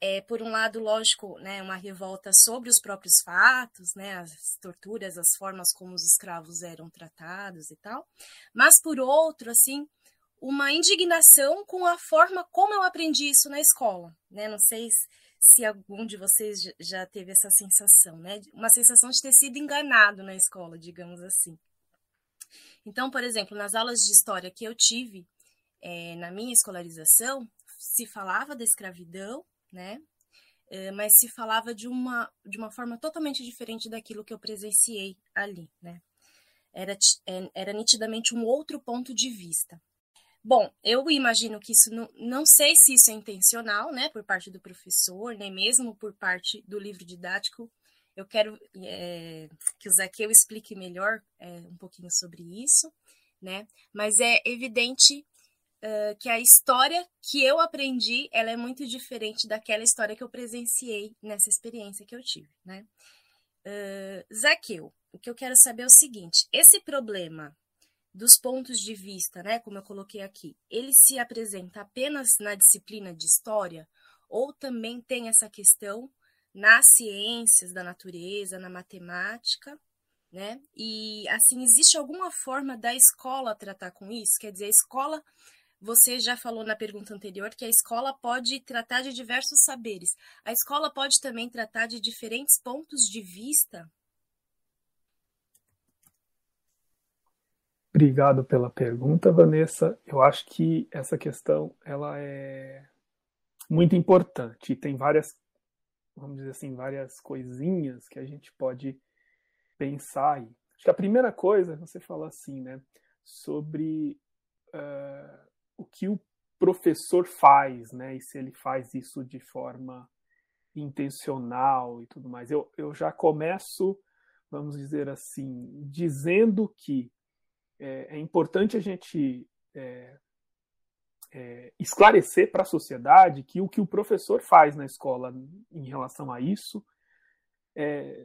É, por um lado, lógico, né, uma revolta sobre os próprios fatos, né, as torturas, as formas como os escravos eram tratados e tal, mas por outro, assim, uma indignação com a forma como eu aprendi isso na escola, né? Não sei se algum de vocês já teve essa sensação, né? Uma sensação de ter sido enganado na escola, digamos assim. Então, por exemplo, nas aulas de história que eu tive é, na minha escolarização, se falava da escravidão, né? É, mas se falava de uma, de uma forma totalmente diferente daquilo que eu presenciei ali, né? Era, é, era nitidamente um outro ponto de vista. Bom, eu imagino que isso não, não sei se isso é intencional, né, por parte do professor, nem mesmo por parte do livro didático. Eu quero é, que o Zaqueu explique melhor é, um pouquinho sobre isso, né? Mas é evidente uh, que a história que eu aprendi, ela é muito diferente daquela história que eu presenciei nessa experiência que eu tive, né? Uh, Zaqueu, o que eu quero saber é o seguinte: esse problema dos pontos de vista, né, como eu coloquei aqui, ele se apresenta apenas na disciplina de história ou também tem essa questão nas ciências da natureza, na matemática, né? E assim, existe alguma forma da escola tratar com isso? Quer dizer, a escola, você já falou na pergunta anterior que a escola pode tratar de diversos saberes. A escola pode também tratar de diferentes pontos de vista Obrigado pela pergunta, Vanessa. Eu acho que essa questão ela é muito importante tem várias, vamos dizer assim, várias coisinhas que a gente pode pensar. Acho que a primeira coisa você fala assim, né, sobre uh, o que o professor faz, né, e se ele faz isso de forma intencional e tudo mais. Eu, eu já começo, vamos dizer assim, dizendo que é, é importante a gente é, é, esclarecer para a sociedade que o que o professor faz na escola em relação a isso, é,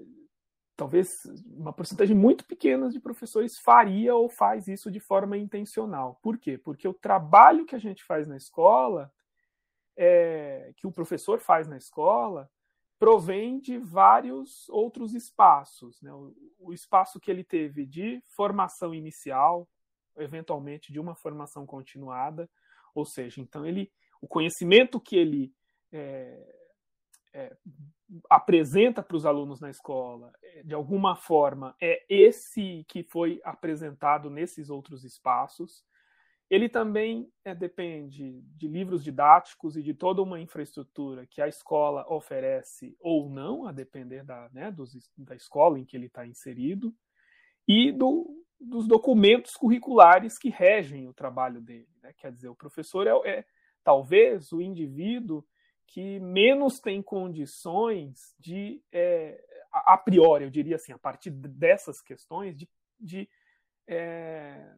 talvez uma porcentagem muito pequena de professores faria ou faz isso de forma intencional. Por quê? Porque o trabalho que a gente faz na escola, é, que o professor faz na escola, provém de vários outros espaços. Né? O, o espaço que ele teve de formação inicial, eventualmente de uma formação continuada, ou seja, então ele, o conhecimento que ele é, é, apresenta para os alunos na escola, é, de alguma forma, é esse que foi apresentado nesses outros espaços. Ele também é, depende de livros didáticos e de toda uma infraestrutura que a escola oferece ou não, a depender da, né, dos, da escola em que ele está inserido, e do, dos documentos curriculares que regem o trabalho dele. Né? Quer dizer, o professor é, é, talvez o indivíduo que menos tem condições de, é, a priori, eu diria assim, a partir dessas questões, de, de, é,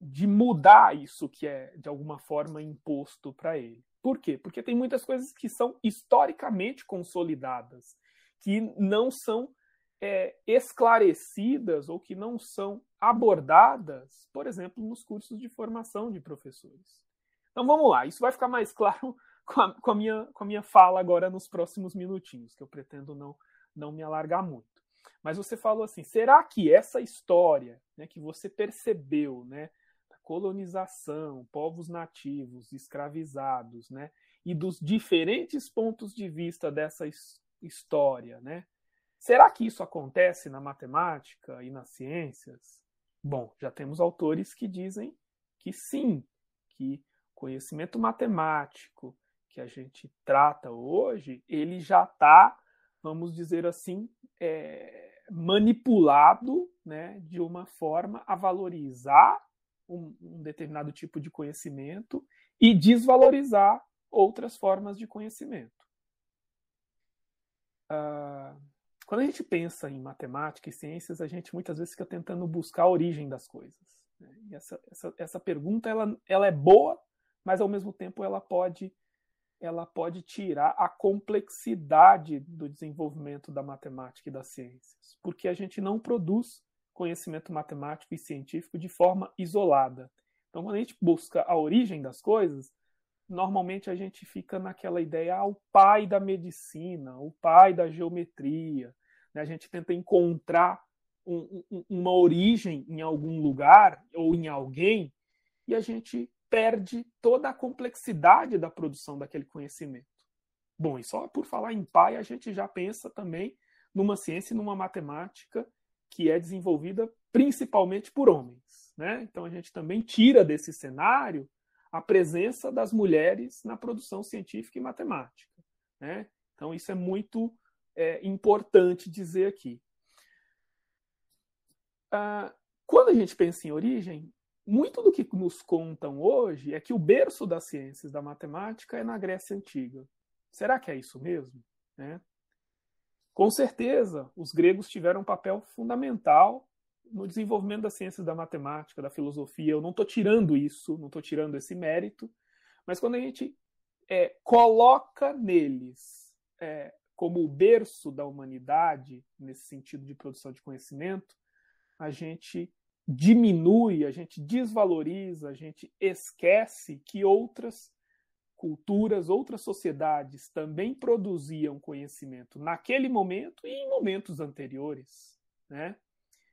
de mudar isso que é, de alguma forma, imposto para ele. Por quê? Porque tem muitas coisas que são historicamente consolidadas, que não são é, esclarecidas ou que não são abordadas, por exemplo, nos cursos de formação de professores. Então vamos lá, isso vai ficar mais claro <laughs> com a, com a, minha, com a minha fala agora nos próximos minutinhos, que eu pretendo não, não me alargar muito. Mas você falou assim: será que essa história né, que você percebeu, né, colonização, povos nativos, escravizados, né, e dos diferentes pontos de vista dessa história, né, será que isso acontece na matemática e nas ciências? Bom, já temos autores que dizem que sim, que conhecimento matemático que a gente trata hoje, ele já está, vamos dizer assim, é, manipulado né, de uma forma a valorizar um, um determinado tipo de conhecimento e desvalorizar outras formas de conhecimento. Uh, quando a gente pensa em matemática e ciências, a gente muitas vezes fica tentando buscar a origem das coisas. Né? E essa, essa, essa pergunta ela, ela é boa, mas ao mesmo tempo ela pode ela pode tirar a complexidade do desenvolvimento da matemática e das ciências, porque a gente não produz conhecimento matemático e científico de forma isolada. Então, quando a gente busca a origem das coisas, normalmente a gente fica naquela ideia, ah, o pai da medicina, o pai da geometria. Né? A gente tenta encontrar um, um, uma origem em algum lugar ou em alguém e a gente perde toda a complexidade da produção daquele conhecimento. Bom, e só por falar em pai, a gente já pensa também numa ciência e numa matemática que é desenvolvida principalmente por homens. Né? Então a gente também tira desse cenário a presença das mulheres na produção científica e matemática. Né? Então, isso é muito é, importante dizer aqui. Ah, quando a gente pensa em origem, muito do que nos contam hoje é que o berço das ciências da matemática é na Grécia Antiga. Será que é isso mesmo? Né? Com certeza, os gregos tiveram um papel fundamental no desenvolvimento das ciências da matemática, da filosofia. Eu não estou tirando isso, não estou tirando esse mérito, mas quando a gente é, coloca neles é, como o berço da humanidade, nesse sentido de produção de conhecimento, a gente diminui, a gente desvaloriza, a gente esquece que outras culturas, outras sociedades também produziam conhecimento naquele momento e em momentos anteriores, né?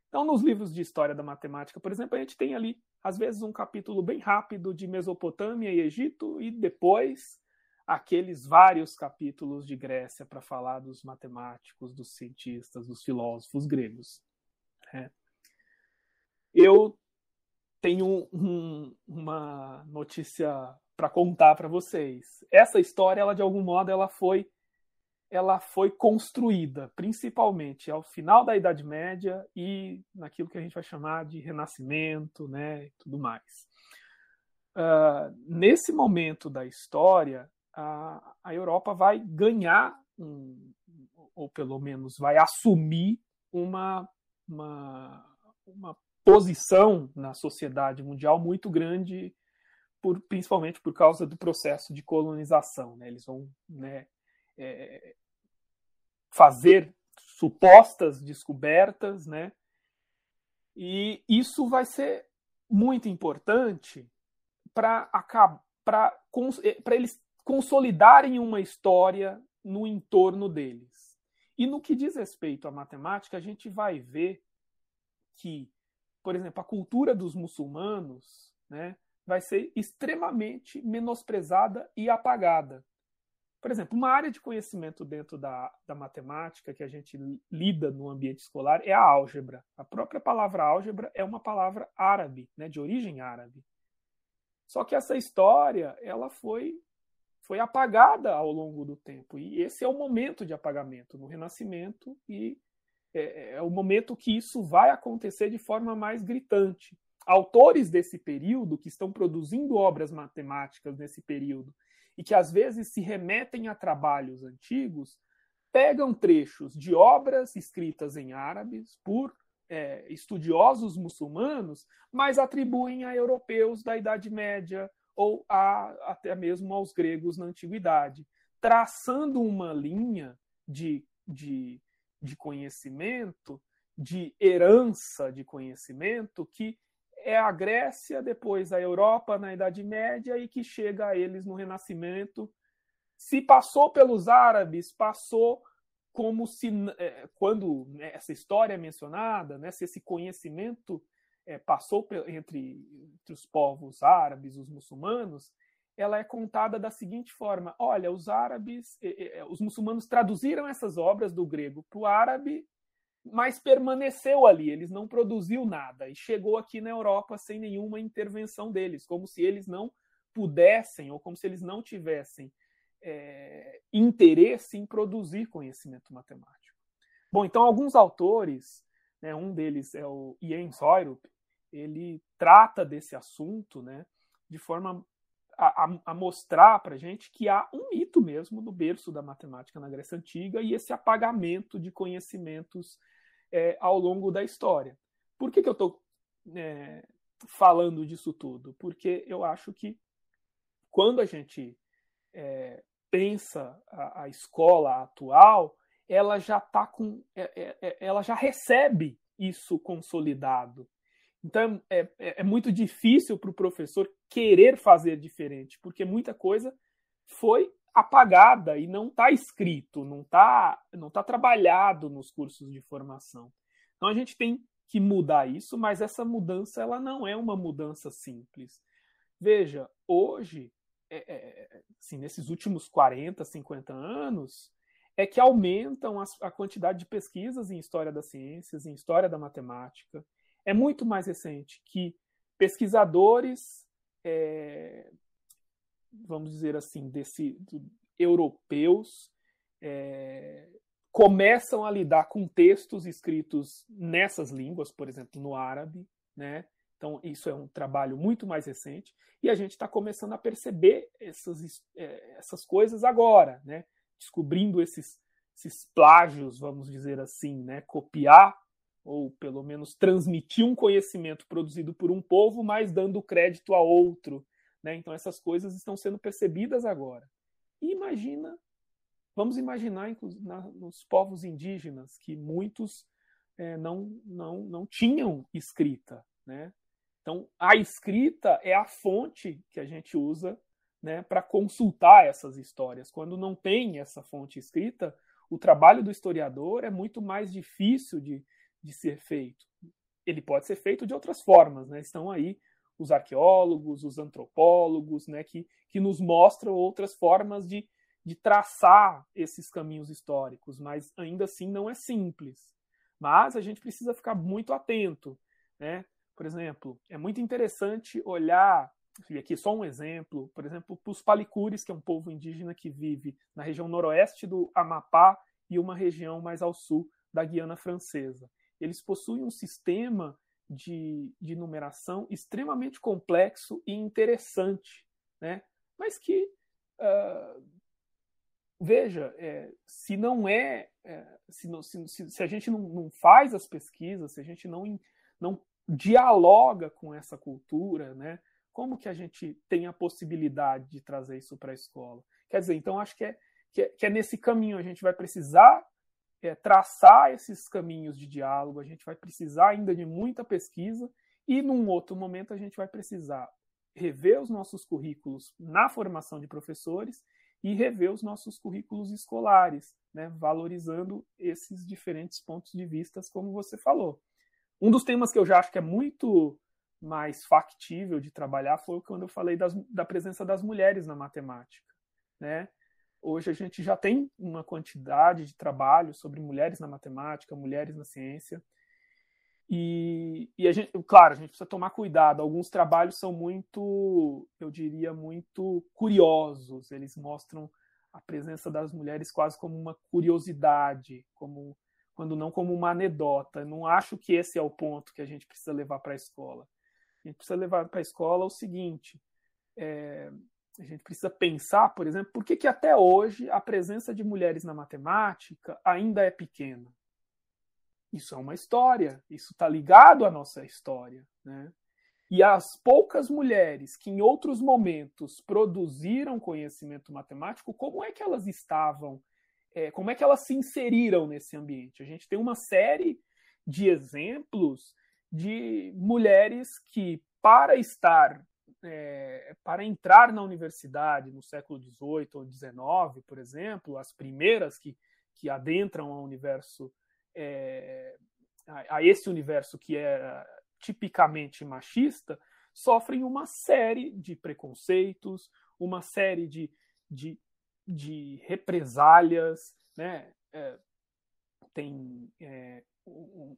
Então, nos livros de história da matemática, por exemplo, a gente tem ali, às vezes, um capítulo bem rápido de Mesopotâmia e Egito, e depois aqueles vários capítulos de Grécia para falar dos matemáticos, dos cientistas, dos filósofos gregos. É. Eu tenho um, uma notícia para contar para vocês. Essa história, ela de algum modo, ela foi ela foi construída principalmente ao final da Idade Média e naquilo que a gente vai chamar de Renascimento, né, e tudo mais. Uh, nesse momento da história, a, a Europa vai ganhar, um, ou pelo menos vai assumir uma, uma, uma posição na sociedade mundial muito grande, por, principalmente por causa do processo de colonização. Né? Eles vão né, é, fazer supostas descobertas, né? E isso vai ser muito importante para para eles consolidarem uma história no entorno deles. E no que diz respeito à matemática, a gente vai ver que, por exemplo, a cultura dos muçulmanos né, vai ser extremamente menosprezada e apagada. Por exemplo, uma área de conhecimento dentro da, da matemática que a gente lida no ambiente escolar é a álgebra. A própria palavra álgebra é uma palavra árabe, né, de origem árabe. Só que essa história ela foi foi apagada ao longo do tempo e esse é o momento de apagamento no Renascimento e é, é o momento que isso vai acontecer de forma mais gritante. Autores desse período que estão produzindo obras matemáticas nesse período e que às vezes se remetem a trabalhos antigos, pegam trechos de obras escritas em árabes por é, estudiosos muçulmanos, mas atribuem a europeus da Idade Média ou a, até mesmo aos gregos na Antiguidade, traçando uma linha de, de, de conhecimento, de herança de conhecimento que é a Grécia, depois a Europa na Idade Média e que chega a eles no Renascimento. Se passou pelos árabes, passou como se, é, quando né, essa história é mencionada, né, se esse conhecimento é, passou entre, entre os povos árabes, os muçulmanos, ela é contada da seguinte forma: olha, os árabes, os muçulmanos traduziram essas obras do grego para o árabe mas permaneceu ali, eles não produziu nada e chegou aqui na Europa sem nenhuma intervenção deles, como se eles não pudessem ou como se eles não tivessem é, interesse em produzir conhecimento matemático. Bom, então alguns autores, né, um deles é o Ian Soyrup, ele trata desse assunto, né, de forma a, a, a mostrar para gente que há um mito mesmo no berço da matemática na Grécia Antiga e esse apagamento de conhecimentos é, ao longo da história. Por que, que eu estou é, falando disso tudo? Porque eu acho que quando a gente é, pensa a, a, escola atual, ela já tá com, é, é, é, ela já recebe isso consolidado. Então é, é muito difícil para o professor querer fazer diferente, porque muita coisa foi apagada e não está escrito, não está não tá trabalhado nos cursos de formação. Então a gente tem que mudar isso, mas essa mudança ela não é uma mudança simples. Veja, hoje, é, é, assim, nesses últimos 40, 50 anos, é que aumentam a, a quantidade de pesquisas em história das ciências, em história da matemática. É muito mais recente que pesquisadores é, vamos dizer assim, desse, do, europeus é, começam a lidar com textos escritos nessas línguas, por exemplo, no árabe, né? Então, isso é um trabalho muito mais recente e a gente está começando a perceber essas, é, essas coisas agora, né? Descobrindo esses, esses plágios, vamos dizer assim, né? Copiar ou pelo menos transmitir um conhecimento produzido por um povo, mas dando crédito a outro, né? Então essas coisas estão sendo percebidas agora. E imagina, vamos imaginar na, nos povos indígenas que muitos é, não, não, não tinham escrita. Né? Então a escrita é a fonte que a gente usa né, para consultar essas histórias. Quando não tem essa fonte escrita, o trabalho do historiador é muito mais difícil de, de ser feito. Ele pode ser feito de outras formas, né? Estão aí os arqueólogos, os antropólogos, né, que, que nos mostram outras formas de, de traçar esses caminhos históricos, mas ainda assim não é simples. Mas a gente precisa ficar muito atento. Né? Por exemplo, é muito interessante olhar, e aqui só um exemplo, por exemplo, para os palicures, que é um povo indígena que vive na região noroeste do Amapá e uma região mais ao sul da Guiana Francesa. Eles possuem um sistema de, de numeração extremamente complexo e interessante, né? mas que, uh, veja, é, se não é, é se, não, se, se, a gente não, não, faz as pesquisas, se a gente não, não dialoga com essa cultura, né? Como que a gente tem a possibilidade de trazer isso para a escola? Quer dizer, então acho que é, que é, que é nesse caminho a gente vai precisar é, traçar esses caminhos de diálogo, a gente vai precisar ainda de muita pesquisa e num outro momento a gente vai precisar rever os nossos currículos na formação de professores e rever os nossos currículos escolares, né, valorizando esses diferentes pontos de vista, como você falou. Um dos temas que eu já acho que é muito mais factível de trabalhar foi quando eu falei das, da presença das mulheres na matemática. Né? Hoje a gente já tem uma quantidade de trabalho sobre mulheres na matemática, mulheres na ciência, e, e a gente, claro, a gente precisa tomar cuidado. Alguns trabalhos são muito, eu diria, muito curiosos. Eles mostram a presença das mulheres quase como uma curiosidade, como quando não como uma anedota. não acho que esse é o ponto que a gente precisa levar para a escola. A gente precisa levar para a escola o seguinte: é, a gente precisa pensar, por exemplo, por que, que até hoje a presença de mulheres na matemática ainda é pequena. Isso é uma história, isso está ligado à nossa história. Né? E as poucas mulheres que em outros momentos produziram conhecimento matemático, como é que elas estavam, é, como é que elas se inseriram nesse ambiente? A gente tem uma série de exemplos de mulheres que, para estar, é, para entrar na universidade no século XVIII ou XIX, por exemplo, as primeiras que, que adentram ao universo é, a, a, esse universo que é tipicamente machista, sofrem uma série de preconceitos, uma série de, de, de represálias, né? É, tem é,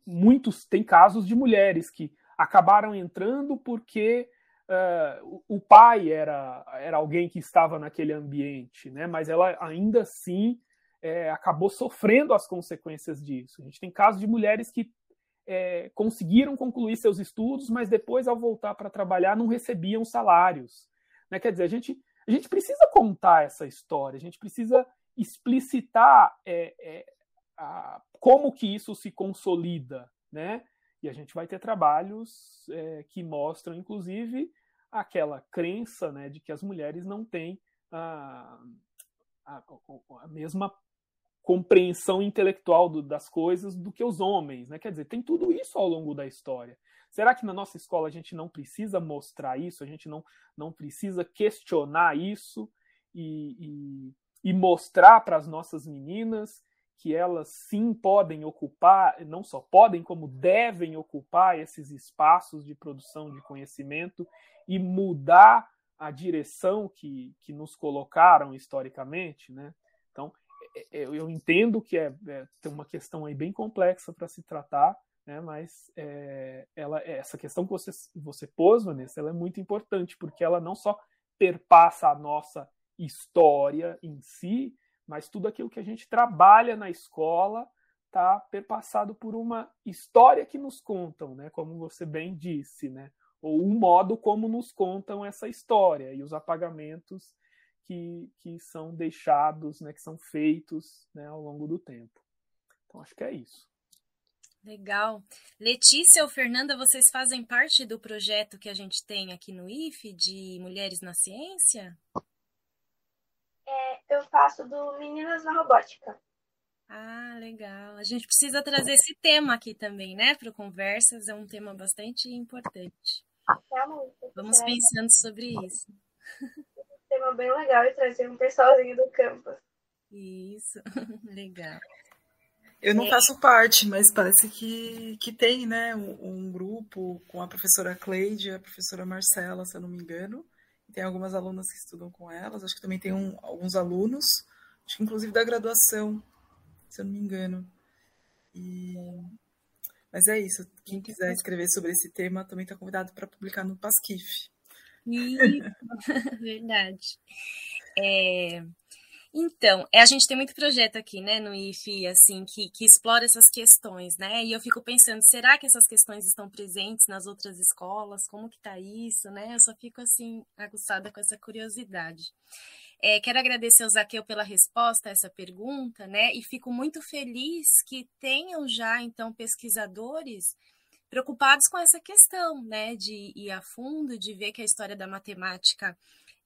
muitos tem casos de mulheres que acabaram entrando porque uh, o pai era, era alguém que estava naquele ambiente, né? mas ela ainda assim é, acabou sofrendo as consequências disso. A gente tem casos de mulheres que é, conseguiram concluir seus estudos, mas depois, ao voltar para trabalhar, não recebiam salários. Né? Quer dizer, a gente, a gente precisa contar essa história, a gente precisa explicitar é, a, como que isso se consolida, né? E a gente vai ter trabalhos é, que mostram, inclusive, aquela crença né, de que as mulheres não têm a, a, a mesma compreensão intelectual do, das coisas do que os homens, né? Quer dizer, tem tudo isso ao longo da história. Será que na nossa escola a gente não precisa mostrar isso? A gente não, não precisa questionar isso e, e, e mostrar para as nossas meninas que elas sim podem ocupar, não só podem, como devem ocupar esses espaços de produção de conhecimento e mudar a direção que, que nos colocaram historicamente, né? Então, é, é, eu entendo que é, é tem uma questão aí bem complexa para se tratar, né, mas é, ela, essa questão que você, você pôs, Vanessa, ela é muito importante, porque ela não só perpassa a nossa história em si, mas tudo aquilo que a gente trabalha na escola está perpassado por uma história que nos contam, né, como você bem disse, né, ou um modo como nos contam essa história e os apagamentos que, que são deixados, né, que são feitos né, ao longo do tempo. Então, acho que é isso. Legal. Letícia ou Fernanda, vocês fazem parte do projeto que a gente tem aqui no IFE de Mulheres na Ciência? Eu faço do Meninas na Robótica. Ah, legal. A gente precisa trazer esse tema aqui também, né, para Conversas. É um tema bastante importante. É muito, Vamos é. pensando sobre isso. tema bem legal e trazer um pessoalzinho do campus. Isso, <laughs> legal. Eu não é. faço parte, mas parece que, que tem, né, um, um, grupo com a professora Cleide e a professora Marcela, se eu não me engano. Tem algumas alunas que estudam com elas, acho que também tem um, alguns alunos, acho que inclusive da graduação, se eu não me engano. E... Mas é isso, quem quiser escrever sobre esse tema também está convidado para publicar no Pasquif. <laughs> verdade. É, então, é, a gente tem muito projeto aqui, né, no IFI, assim, que, que explora essas questões, né? E eu fico pensando, será que essas questões estão presentes nas outras escolas? Como que tá isso, né? Eu só fico, assim, aguçada com essa curiosidade. É, quero agradecer ao Zaqueu pela resposta a essa pergunta, né? E fico muito feliz que tenham já, então, pesquisadores preocupados com essa questão, né, de ir a fundo, de ver que a história da matemática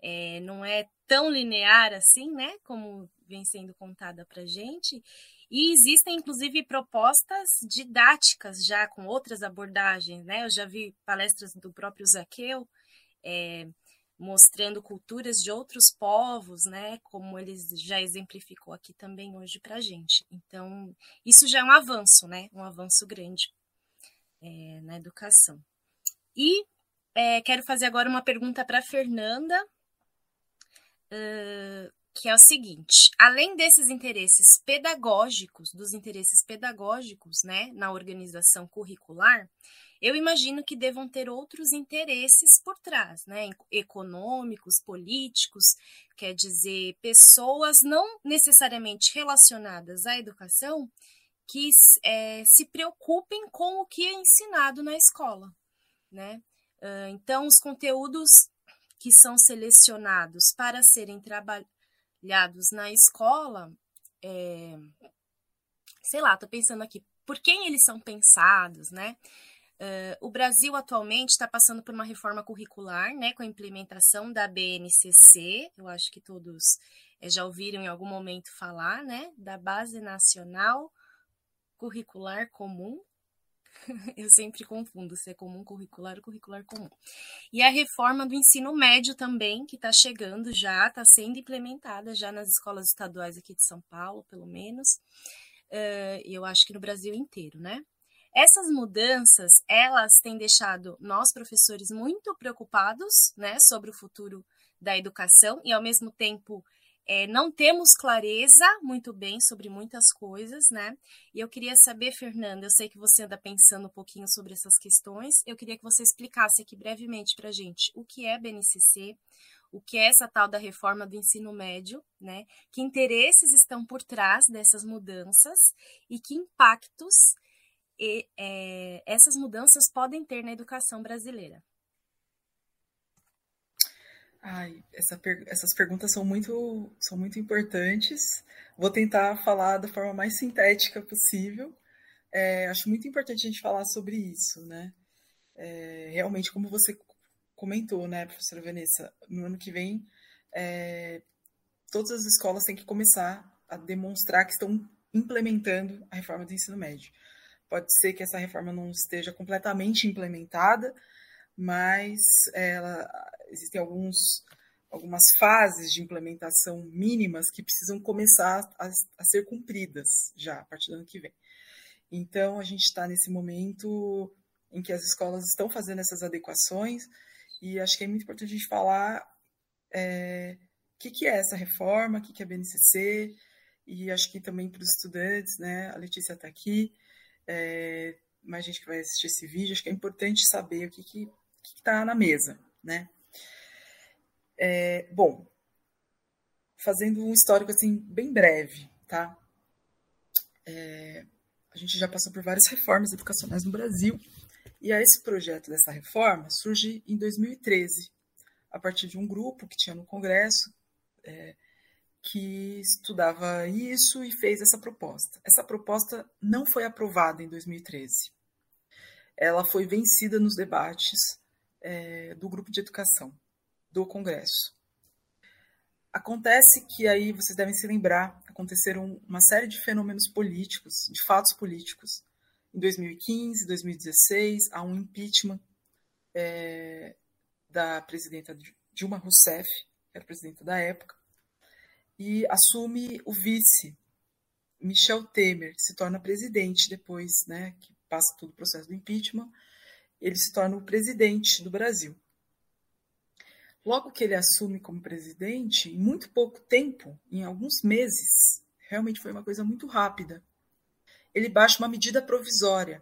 é, não é tão linear assim, né, como vem sendo contada para gente. E existem, inclusive, propostas didáticas já com outras abordagens, né? Eu já vi palestras do próprio Zaqueu é, mostrando culturas de outros povos, né? Como ele já exemplificou aqui também hoje para gente. Então, isso já é um avanço, né? Um avanço grande é, na educação. E é, quero fazer agora uma pergunta para Fernanda. Que é o seguinte: além desses interesses pedagógicos, dos interesses pedagógicos, né, na organização curricular, eu imagino que devam ter outros interesses por trás, né, econômicos, políticos, quer dizer, pessoas não necessariamente relacionadas à educação que é, se preocupem com o que é ensinado na escola, né? Então, os conteúdos que são selecionados para serem trabalhados na escola, é, sei lá, tô pensando aqui, por quem eles são pensados, né? Uh, o Brasil atualmente está passando por uma reforma curricular, né, com a implementação da BNCC. Eu acho que todos é, já ouviram em algum momento falar, né, da Base Nacional Curricular Comum, <laughs> Eu sempre confundo se é comum curricular ou curricular comum. E a reforma do ensino médio também, que está chegando já, está sendo implementada já nas escolas estaduais aqui de São Paulo, pelo menos. Uh, eu acho que no Brasil inteiro, né? Essas mudanças, elas têm deixado nós, professores, muito preocupados, né, sobre o futuro da educação e, ao mesmo tempo, é, não temos clareza muito bem sobre muitas coisas, né? E eu queria saber, Fernanda, eu sei que você anda pensando um pouquinho sobre essas questões, eu queria que você explicasse aqui brevemente para a gente o que é BNCC, o que é essa tal da reforma do ensino médio, né? Que interesses estão por trás dessas mudanças e que impactos e, é, essas mudanças podem ter na educação brasileira. Ai, essa per essas perguntas são muito, são muito importantes. Vou tentar falar da forma mais sintética possível. É, acho muito importante a gente falar sobre isso, né? É, realmente, como você comentou, né, professora Vanessa, no ano que vem, é, todas as escolas têm que começar a demonstrar que estão implementando a reforma do ensino médio. Pode ser que essa reforma não esteja completamente implementada, mas ela, existem alguns, algumas fases de implementação mínimas que precisam começar a, a ser cumpridas já a partir do ano que vem. Então, a gente está nesse momento em que as escolas estão fazendo essas adequações e acho que é muito importante a gente falar é, o que, que é essa reforma, o que, que é BNCC, e acho que também para os estudantes, né? A Letícia está aqui, é, mais gente que vai assistir esse vídeo, acho que é importante saber o que está que, que tá na mesa, né? É, bom, fazendo um histórico assim bem breve, tá? É, a gente já passou por várias <laughs> reformas educacionais no Brasil e esse projeto dessa reforma surge em 2013 a partir de um grupo que tinha no Congresso é, que estudava isso e fez essa proposta. Essa proposta não foi aprovada em 2013. Ela foi vencida nos debates é, do grupo de educação do Congresso. Acontece que aí vocês devem se lembrar, aconteceram uma série de fenômenos políticos, de fatos políticos. Em 2015, 2016, há um impeachment é, da presidenta Dilma Rousseff, que era presidenta da época, e assume o vice, Michel Temer, se torna presidente depois, né, que passa todo o processo do impeachment, ele se torna o presidente do Brasil. Logo que ele assume como presidente, em muito pouco tempo, em alguns meses, realmente foi uma coisa muito rápida, ele baixa uma medida provisória.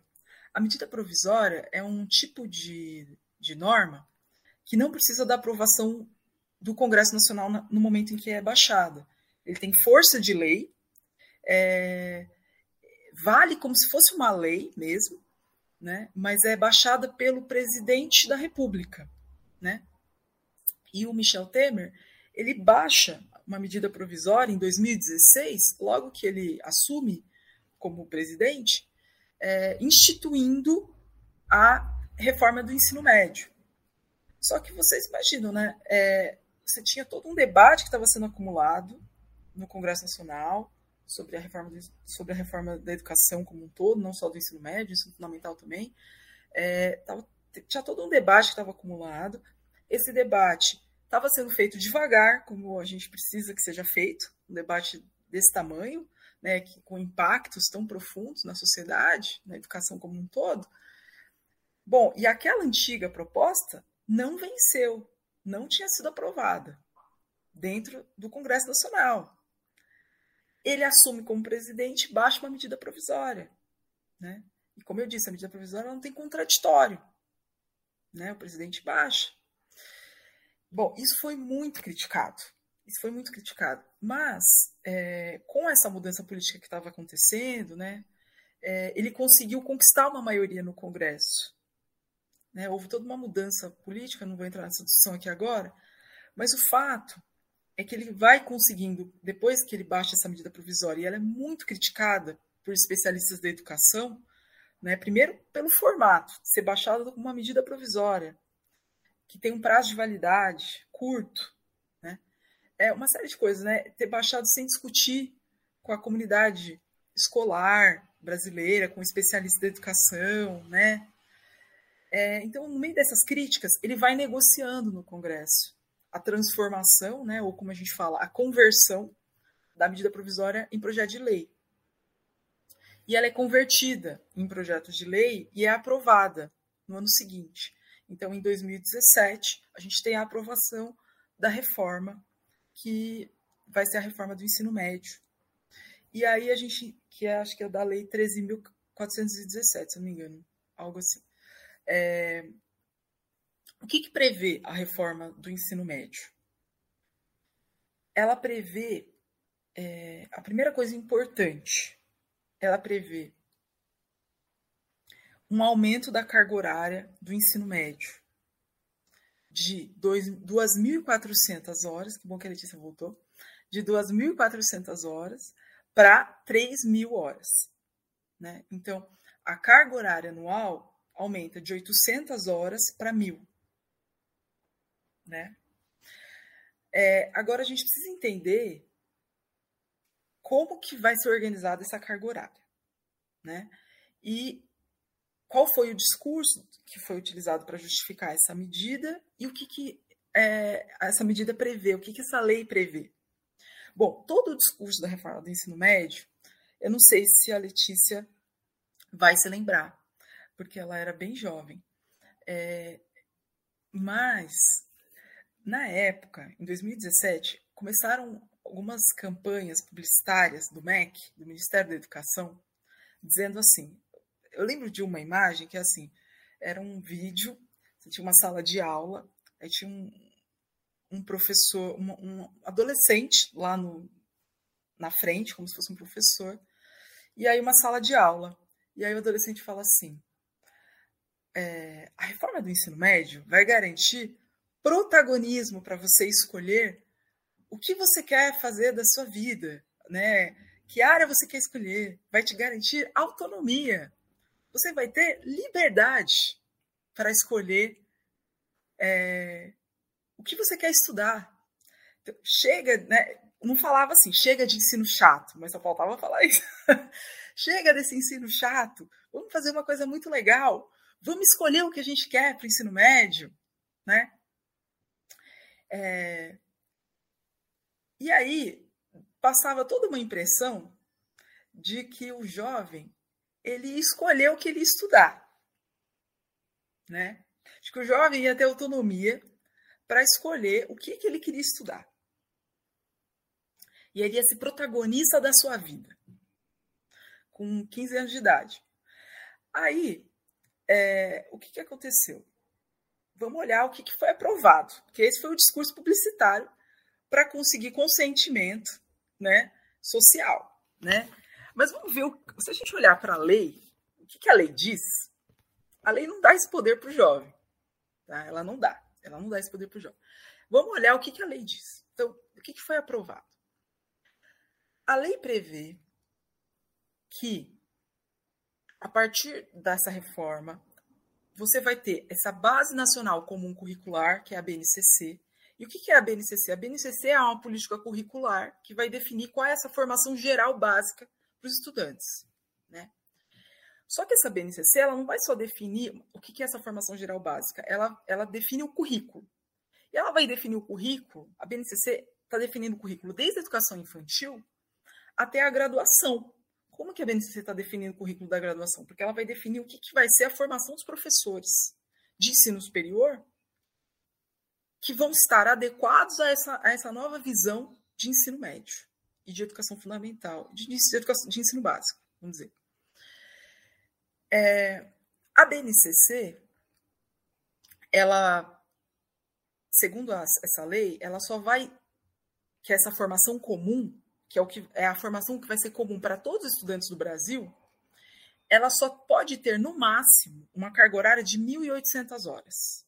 A medida provisória é um tipo de, de norma que não precisa da aprovação do Congresso Nacional no momento em que é baixada. Ele tem força de lei, é, vale como se fosse uma lei mesmo, né? mas é baixada pelo presidente da República. Né? E o Michel Temer, ele baixa uma medida provisória em 2016, logo que ele assume como presidente, é, instituindo a reforma do ensino médio. Só que vocês imaginam, né? É, você tinha todo um debate que estava sendo acumulado no Congresso Nacional sobre a reforma do, sobre a reforma da educação como um todo, não só do ensino médio, ensino fundamental também. É, tava, tinha todo um debate que estava acumulado. Esse debate estava sendo feito devagar, como a gente precisa que seja feito, um debate desse tamanho, né, que, com impactos tão profundos na sociedade, na educação como um todo. Bom, e aquela antiga proposta não venceu, não tinha sido aprovada dentro do Congresso Nacional. Ele assume como presidente, baixa uma medida provisória. Né? E como eu disse, a medida provisória não tem contraditório. Né? O presidente baixa. Bom, isso foi muito criticado. Isso foi muito criticado. Mas, é, com essa mudança política que estava acontecendo, né, é, ele conseguiu conquistar uma maioria no Congresso. Né? Houve toda uma mudança política, não vou entrar nessa discussão aqui agora, mas o fato é que ele vai conseguindo, depois que ele baixa essa medida provisória, e ela é muito criticada por especialistas da educação, né? primeiro pelo formato, ser baixada como uma medida provisória, que tem um prazo de validade curto, né? é uma série de coisas, né? ter baixado sem discutir com a comunidade escolar brasileira, com especialistas da educação, né? É, então, no meio dessas críticas, ele vai negociando no Congresso a transformação, né, ou como a gente fala, a conversão da medida provisória em projeto de lei. E ela é convertida em projeto de lei e é aprovada no ano seguinte. Então, em 2017, a gente tem a aprovação da reforma, que vai ser a reforma do ensino médio. E aí a gente, que é, acho que é da lei 13.417, se não me engano, algo assim. É, o que, que prevê a reforma do ensino médio? Ela prevê é, a primeira coisa importante, ela prevê um aumento da carga horária do ensino médio de 2.400 horas, que bom que a Letícia voltou, de 2.400 horas para 3.000 horas. Né? Então, a carga horária anual aumenta de 800 horas para 1.000. Né? É, agora a gente precisa entender como que vai ser organizada essa carga horária, né? E qual foi o discurso que foi utilizado para justificar essa medida e o que, que é, essa medida prevê, o que, que essa lei prevê. Bom, todo o discurso da reforma do ensino médio, eu não sei se a Letícia vai se lembrar, porque ela era bem jovem. É, mas na época, em 2017, começaram algumas campanhas publicitárias do MEC, do Ministério da Educação, dizendo assim: eu lembro de uma imagem que assim, era um vídeo, tinha uma sala de aula, aí tinha um, um professor, um, um adolescente lá no, na frente, como se fosse um professor, e aí uma sala de aula. E aí o adolescente fala assim: é, a reforma do ensino médio vai garantir protagonismo para você escolher o que você quer fazer da sua vida, né? Que área você quer escolher? Vai te garantir autonomia. Você vai ter liberdade para escolher é, o que você quer estudar. Então, chega, né? Não falava assim, chega de ensino chato, mas só faltava falar isso. <laughs> chega desse ensino chato. Vamos fazer uma coisa muito legal. Vamos escolher o que a gente quer para o ensino médio, né? É... E aí passava toda uma impressão de que o jovem ele escolheu o que ele estudar, né? De que o jovem ia ter autonomia para escolher o que, que ele queria estudar. E ele ia ser protagonista da sua vida, com 15 anos de idade. Aí, é, o que, que aconteceu? vamos olhar o que, que foi aprovado, porque esse foi o discurso publicitário para conseguir consentimento né, social. Né? Mas vamos ver, se a gente olhar para a lei, o que, que, a lei diz? A lei não dá esse poder para o jovem. Tá? Ela não dá. Ela não dá esse poder para o jovem. Vamos olhar o que, que a lei diz. Então, o que, que foi aprovado? A lei prevê que, a partir dessa reforma, você vai ter essa Base Nacional Comum Curricular, que é a BNCC. E o que é a BNCC? A BNCC é uma política curricular que vai definir qual é essa formação geral básica para os estudantes. Né? Só que essa BNCC ela não vai só definir o que é essa formação geral básica, ela, ela define o currículo. E ela vai definir o currículo, a BNCC está definindo o currículo desde a educação infantil até a graduação. Como que a BNCC está definindo o currículo da graduação? Porque ela vai definir o que, que vai ser a formação dos professores de ensino superior que vão estar adequados a essa, a essa nova visão de ensino médio e de educação fundamental, de, de, educação, de ensino básico, vamos dizer. É, a BNCC, ela, segundo a, essa lei, ela só vai que essa formação comum que é, o que é a formação que vai ser comum para todos os estudantes do Brasil, ela só pode ter, no máximo, uma carga horária de 1.800 horas.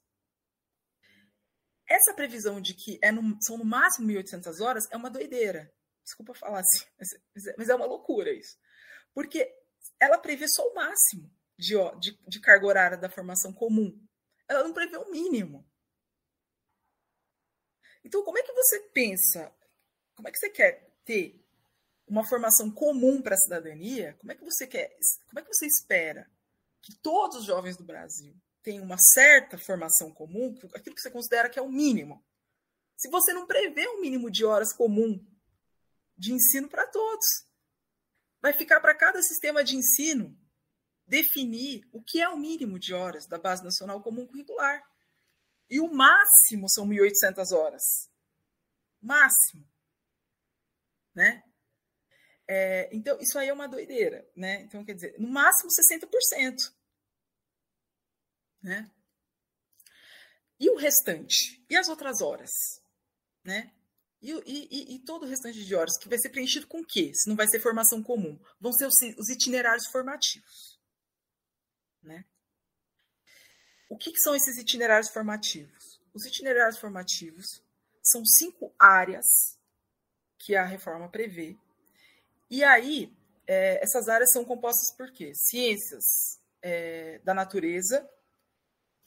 Essa previsão de que é no, são no máximo 1.800 horas é uma doideira. Desculpa falar assim, <laughs> mas é uma loucura isso. Porque ela prevê só o máximo de, de, de carga horária da formação comum. Ela não prevê o mínimo. Então, como é que você pensa? Como é que você quer ter uma formação comum para a cidadania, como é que você quer, como é que você espera que todos os jovens do Brasil tenham uma certa formação comum, aquilo que você considera que é o mínimo? Se você não prevê um mínimo de horas comum de ensino para todos, vai ficar para cada sistema de ensino definir o que é o mínimo de horas da Base Nacional Comum Curricular. E o máximo são 1.800 horas. Máximo né? É, então, isso aí é uma doideira, né? Então, quer dizer, no máximo 60%. Né? E o restante? E as outras horas? Né? E, e, e, todo o restante de horas que vai ser preenchido com o quê? Se não vai ser formação comum? Vão ser os, os itinerários formativos. Né? O que, que são esses itinerários formativos? Os itinerários formativos são cinco áreas que a reforma prevê. E aí, é, essas áreas são compostas por quê? Ciências é, da natureza,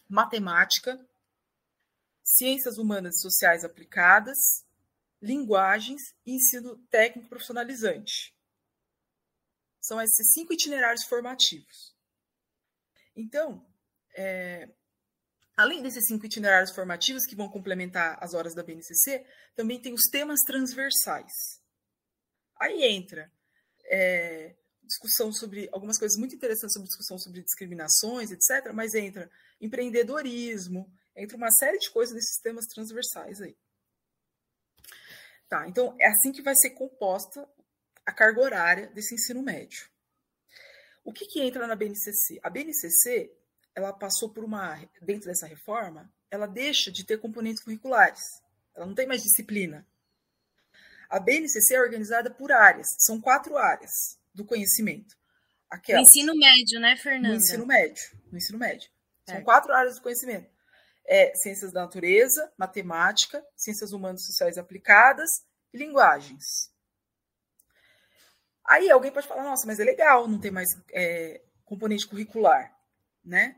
matemática, ciências humanas e sociais aplicadas, linguagens e ensino técnico profissionalizante. São esses cinco itinerários formativos. Então, é, Além desses cinco itinerários formativos que vão complementar as horas da BNCC, também tem os temas transversais. Aí entra é, discussão sobre algumas coisas muito interessantes sobre discussão sobre discriminações, etc. Mas entra empreendedorismo, entra uma série de coisas nesses temas transversais aí. Tá, então é assim que vai ser composta a carga horária desse ensino médio. O que, que entra na BNCC? A BNCC ela passou por uma dentro dessa reforma, ela deixa de ter componentes curriculares. Ela não tem mais disciplina. A BNCC é organizada por áreas, são quatro áreas do conhecimento. Aquelas, no ensino médio, né, Fernanda? No ensino médio, no ensino médio. São é. quatro áreas do conhecimento. É, ciências da natureza, matemática, ciências humanas e sociais aplicadas e linguagens. Aí alguém pode falar, nossa, mas é legal não ter mais é, componente curricular né?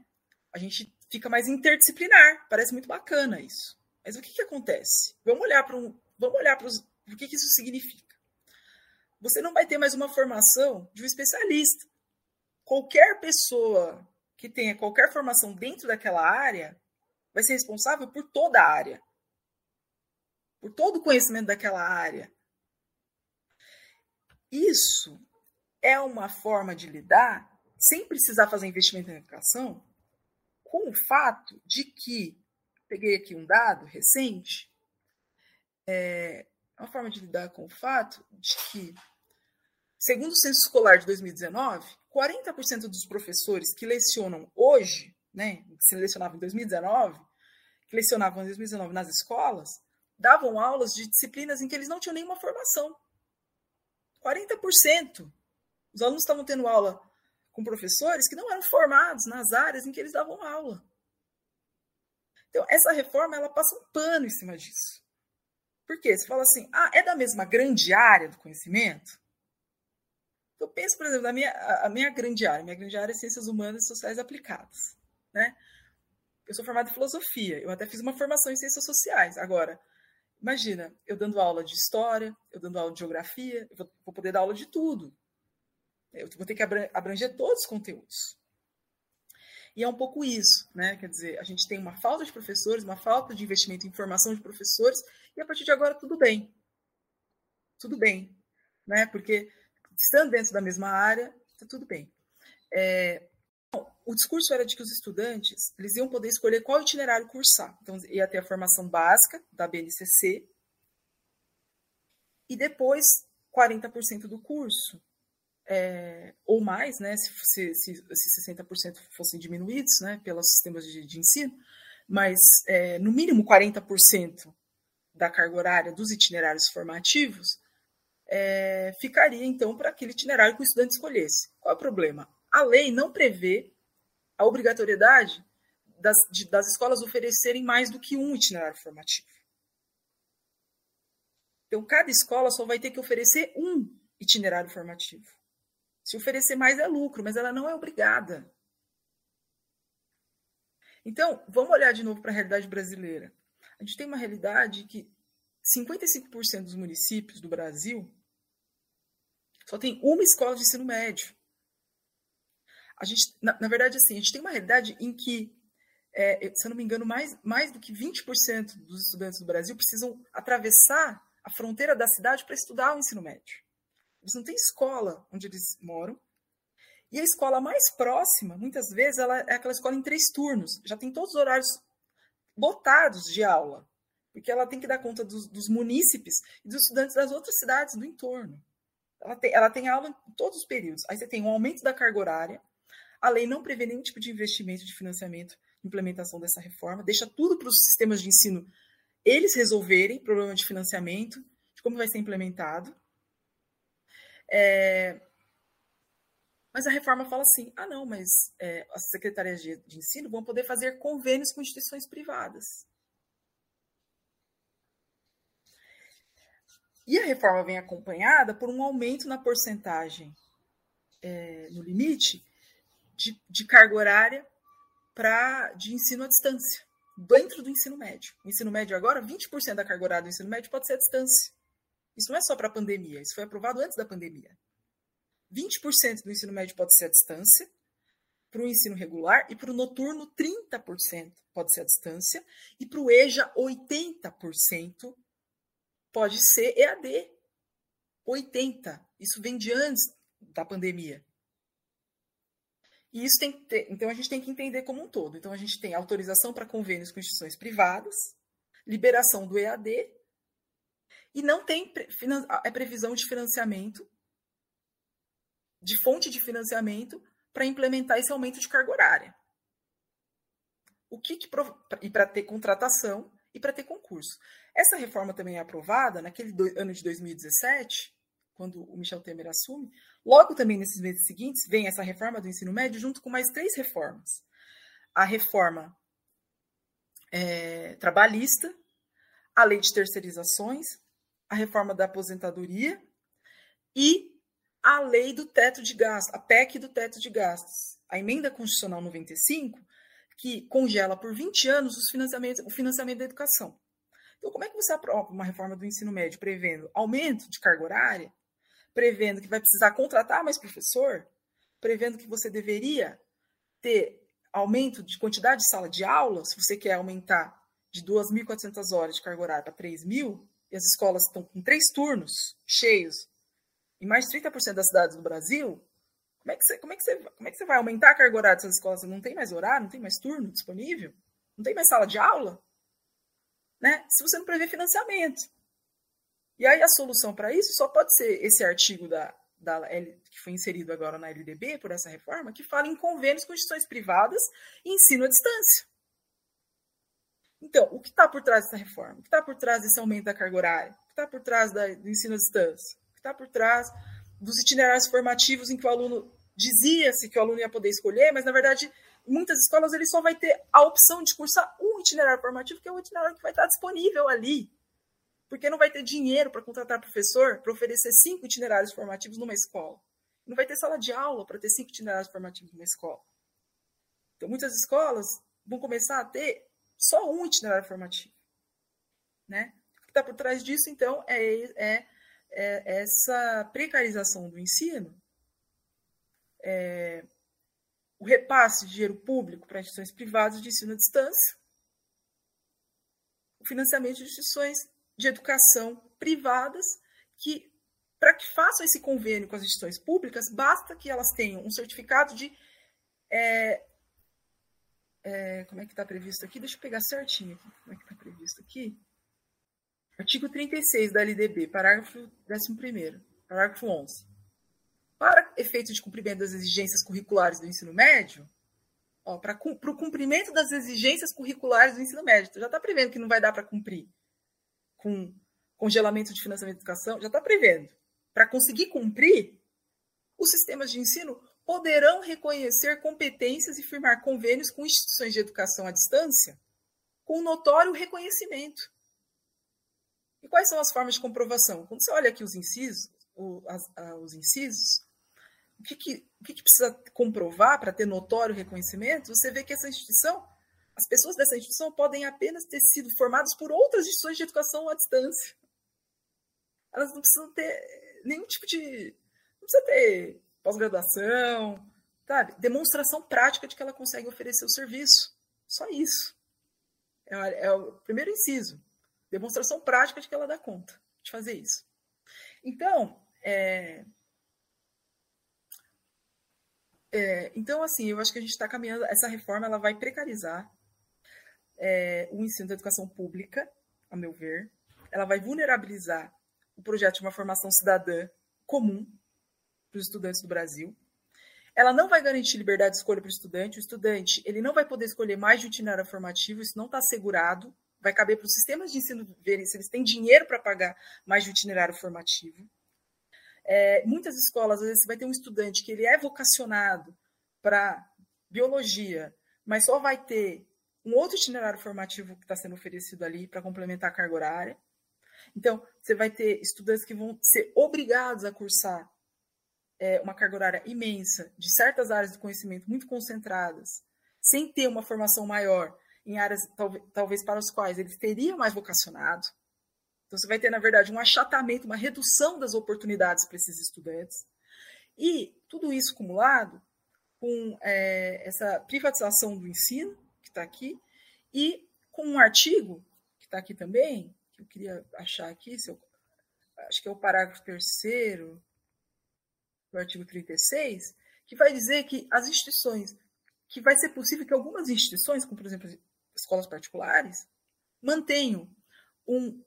A gente fica mais interdisciplinar, parece muito bacana isso. Mas o que, que acontece? Vamos olhar para um, vamos olhar para o que, que isso significa. Você não vai ter mais uma formação de um especialista. Qualquer pessoa que tenha qualquer formação dentro daquela área vai ser responsável por toda a área, por todo o conhecimento daquela área. Isso é uma forma de lidar sem precisar fazer investimento em educação, com o fato de que, peguei aqui um dado recente, é uma forma de lidar com o fato de que, segundo o censo escolar de 2019, 40% dos professores que lecionam hoje, né, que se lecionavam em 2019, que lecionavam em 2019 nas escolas, davam aulas de disciplinas em que eles não tinham nenhuma formação. 40%. Os alunos estavam tendo aula com professores que não eram formados nas áreas em que eles davam aula. Então, essa reforma ela passa um pano em cima disso. Por quê? Você fala assim, ah, é da mesma grande área do conhecimento? Eu penso, por exemplo, na minha, a minha grande área. Minha grande área é ciências humanas e sociais aplicadas. Né? eu sou formada em filosofia, eu até fiz uma formação em ciências sociais. Agora, imagina, eu dando aula de história, eu dando aula de geografia, eu vou, vou poder dar aula de tudo. Eu vou ter que abranger todos os conteúdos. E é um pouco isso, né? Quer dizer, a gente tem uma falta de professores, uma falta de investimento em formação de professores, e a partir de agora tudo bem. Tudo bem, né? Porque estando dentro da mesma área, está tudo bem. É, o discurso era de que os estudantes eles iam poder escolher qual itinerário cursar. Então, ia ter a formação básica da BNCC e depois 40% do curso, é, ou mais, né, se, se, se, se 60% fossem diminuídos né, pelos sistemas de, de ensino, mas é, no mínimo 40% da carga horária dos itinerários formativos é, ficaria então para aquele itinerário que o estudante escolhesse. Qual é o problema? A lei não prevê a obrigatoriedade das, de, das escolas oferecerem mais do que um itinerário formativo. Então, cada escola só vai ter que oferecer um itinerário formativo. Se oferecer mais é lucro, mas ela não é obrigada. Então, vamos olhar de novo para a realidade brasileira. A gente tem uma realidade que 55% dos municípios do Brasil só tem uma escola de ensino médio. A gente, na, na verdade, assim, a gente tem uma realidade em que, é, se eu não me engano, mais, mais do que 20% dos estudantes do Brasil precisam atravessar a fronteira da cidade para estudar o ensino médio. Eles não têm escola onde eles moram. E a escola mais próxima, muitas vezes, ela é aquela escola em três turnos. Já tem todos os horários lotados de aula. Porque ela tem que dar conta dos, dos munícipes e dos estudantes das outras cidades do entorno. Ela tem, ela tem aula em todos os períodos. Aí você tem um aumento da carga horária, a lei não prevê nenhum tipo de investimento de financiamento, implementação dessa reforma, deixa tudo para os sistemas de ensino eles resolverem problema de financiamento, de como vai ser implementado. É... Mas a reforma fala assim: ah, não, mas é, as secretarias de, de ensino vão poder fazer convênios com instituições privadas. E a reforma vem acompanhada por um aumento na porcentagem, é, no limite, de, de carga horária pra, de ensino à distância, dentro do ensino médio. O ensino médio agora, 20% da carga horária do ensino médio pode ser à distância. Isso não é só para a pandemia, isso foi aprovado antes da pandemia. 20% do ensino médio pode ser à distância, para o ensino regular, e para o noturno, 30% pode ser à distância, e para o EJA, 80% pode ser EAD. 80%. Isso vem de antes da pandemia. E isso tem ter, então a gente tem que entender como um todo. Então a gente tem autorização para convênios com instituições privadas, liberação do EAD e não tem é previsão de financiamento de fonte de financiamento para implementar esse aumento de carga horária. O que, que e para ter contratação e para ter concurso. Essa reforma também é aprovada naquele do, ano de 2017, quando o Michel Temer assume, logo também nesses meses seguintes, vem essa reforma do ensino médio junto com mais três reformas. A reforma é, trabalhista, a lei de terceirizações, a reforma da aposentadoria e a lei do teto de gastos, a PEC do teto de gastos. A emenda constitucional 95, que congela por 20 anos os financiamentos, o financiamento da educação. Então, como é que você aprova uma reforma do ensino médio prevendo aumento de carga horária, prevendo que vai precisar contratar mais professor, prevendo que você deveria ter aumento de quantidade de sala de aula, se você quer aumentar de 2.400 horas de carga horária para 3.000, e as escolas estão com três turnos cheios, em mais de 30% das cidades do Brasil, como é, que você, como, é que você, como é que você vai aumentar a carga horária dessas escolas? Não tem mais horário, não tem mais turno disponível? Não tem mais sala de aula? Né? Se você não prevê financiamento. E aí a solução para isso só pode ser esse artigo da, da que foi inserido agora na LDB por essa reforma, que fala em convênios com instituições privadas e ensino à distância. Então, o que está por trás dessa reforma? O que está por trás desse aumento da carga horária? O que está por trás da, do ensino à distância? O que está por trás dos itinerários formativos em que o aluno dizia-se que o aluno ia poder escolher, mas na verdade, muitas escolas ele só vai ter a opção de cursar um itinerário formativo, que é o itinerário que vai estar disponível ali porque não vai ter dinheiro para contratar professor para oferecer cinco itinerários formativos numa escola. Não vai ter sala de aula para ter cinco itinerários formativos numa escola. Então, muitas escolas vão começar a ter só um itinerário formativo. Né? O que está por trás disso, então, é, é, é essa precarização do ensino, é, o repasse de dinheiro público para instituições privadas de ensino à distância, o financiamento de instituições de educação privadas que, para que façam esse convênio com as instituições públicas, basta que elas tenham um certificado de. É, é, como é que está previsto aqui? Deixa eu pegar certinho aqui. Como é que está previsto aqui? Artigo 36 da LDB, parágrafo 11, parágrafo 11. Para efeito de cumprimento das exigências curriculares do ensino médio, para o cumprimento das exigências curriculares do ensino médio, já está prevendo que não vai dar para cumprir com congelamento de financiamento de educação, já está prevendo. Para conseguir cumprir, os sistemas de ensino poderão reconhecer competências e firmar convênios com instituições de educação à distância com notório reconhecimento. E quais são as formas de comprovação? Quando você olha aqui os incisos, os incisos, o que, que, o que, que precisa comprovar para ter notório reconhecimento? Você vê que essa instituição, as pessoas dessa instituição podem apenas ter sido formadas por outras instituições de educação à distância. Elas não precisam ter nenhum tipo de. Não precisa ter pós-graduação, sabe? Demonstração prática de que ela consegue oferecer o serviço. Só isso. É, é o primeiro inciso. Demonstração prática de que ela dá conta de fazer isso. Então, é, é, então, assim, eu acho que a gente está caminhando. Essa reforma ela vai precarizar é, o ensino da educação pública, a meu ver. Ela vai vulnerabilizar o projeto de uma formação cidadã comum para os estudantes do Brasil. Ela não vai garantir liberdade de escolha para o estudante. O estudante ele não vai poder escolher mais de itinerário formativo, isso não está assegurado. Vai caber para os sistemas de ensino verem se eles têm dinheiro para pagar mais de itinerário formativo. É, muitas escolas, às vezes, você vai ter um estudante que ele é vocacionado para biologia, mas só vai ter um outro itinerário formativo que está sendo oferecido ali para complementar a carga horária. Então, você vai ter estudantes que vão ser obrigados a cursar é, uma carga horária imensa de certas áreas do conhecimento muito concentradas, sem ter uma formação maior em áreas talvez, talvez para as quais eles teriam mais vocacionado. Então, você vai ter, na verdade, um achatamento, uma redução das oportunidades para esses estudantes. E tudo isso acumulado com é, essa privatização do ensino, está aqui, e com um artigo, que está aqui também, que eu queria achar aqui, eu, acho que é o parágrafo terceiro do artigo 36, que vai dizer que as instituições, que vai ser possível que algumas instituições, como por exemplo escolas particulares, mantenham um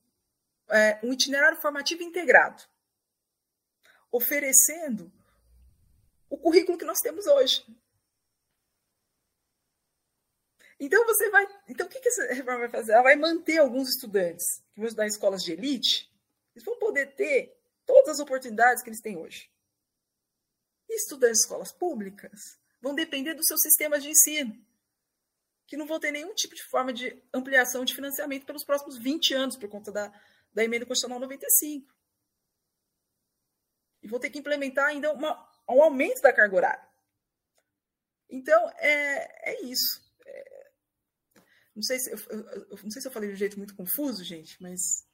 é, um itinerário formativo integrado, oferecendo o currículo que nós temos hoje. Então você vai. Então o que, que essa reforma vai fazer? Ela vai manter alguns estudantes que vão estudar em escolas de elite, eles vão poder ter todas as oportunidades que eles têm hoje. E estudantes de escolas públicas vão depender dos seus sistemas de ensino, que não vão ter nenhum tipo de forma de ampliação de financiamento pelos próximos 20 anos, por conta da, da emenda constitucional 95. E vou ter que implementar ainda uma, um aumento da carga horária. Então, é, é isso. Não, sei se, eu, eu, não sei se eu falei de um jeito muito confuso, gente, mas.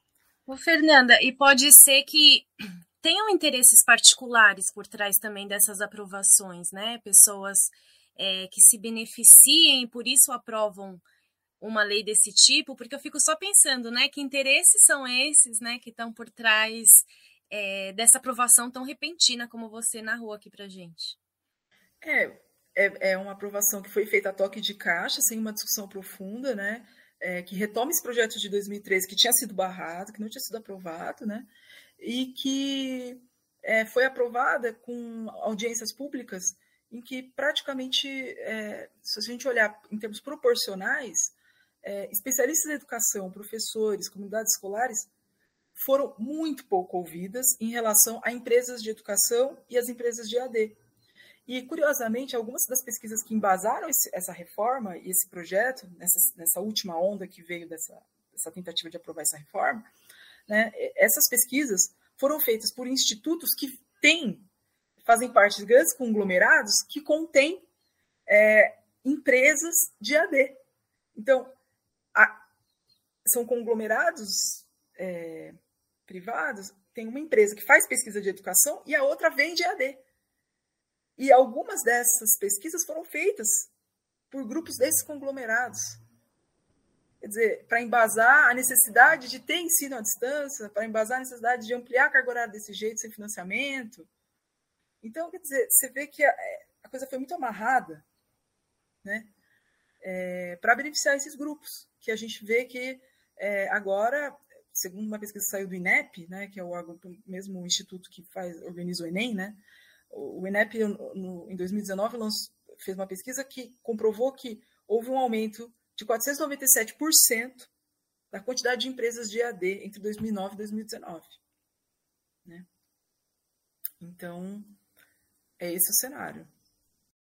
Ô, Fernanda, e pode ser que <clears throat> tenham interesses particulares por trás também dessas aprovações, né? Pessoas é, que se beneficiem, por isso aprovam uma lei desse tipo, porque eu fico só pensando, né, que interesses são esses, né, que estão por trás é, dessa aprovação tão repentina como você narrou aqui para gente. É, é, é, uma aprovação que foi feita a toque de caixa, sem uma discussão profunda, né, é, que retoma esse projeto de 2013 que tinha sido barrado, que não tinha sido aprovado, né, e que é, foi aprovada com audiências públicas em que praticamente, é, se a gente olhar em termos proporcionais, é, especialistas em educação, professores, comunidades escolares, foram muito pouco ouvidas em relação a empresas de educação e as empresas de AD. E, curiosamente, algumas das pesquisas que embasaram esse, essa reforma e esse projeto, nessa, nessa última onda que veio dessa, dessa tentativa de aprovar essa reforma, né, essas pesquisas foram feitas por institutos que têm, fazem parte de grandes conglomerados que contêm é, empresas de AD. Então, a, são conglomerados é, privados, tem uma empresa que faz pesquisa de educação e a outra vende EAD. E algumas dessas pesquisas foram feitas por grupos desses conglomerados. Quer dizer, para embasar a necessidade de ter ensino à distância, para embasar a necessidade de ampliar a carga horária desse jeito, sem financiamento. Então, quer dizer, você vê que a, a coisa foi muito amarrada né, é, para beneficiar esses grupos, que a gente vê que é, agora, segundo uma pesquisa que saiu do INEP, né, que é o mesmo instituto que faz, organiza o Enem, né, o INEP, no, em 2019, lançou, fez uma pesquisa que comprovou que houve um aumento de 497% da quantidade de empresas de EAD entre 2009 e 2019. Né? Então, é esse o cenário.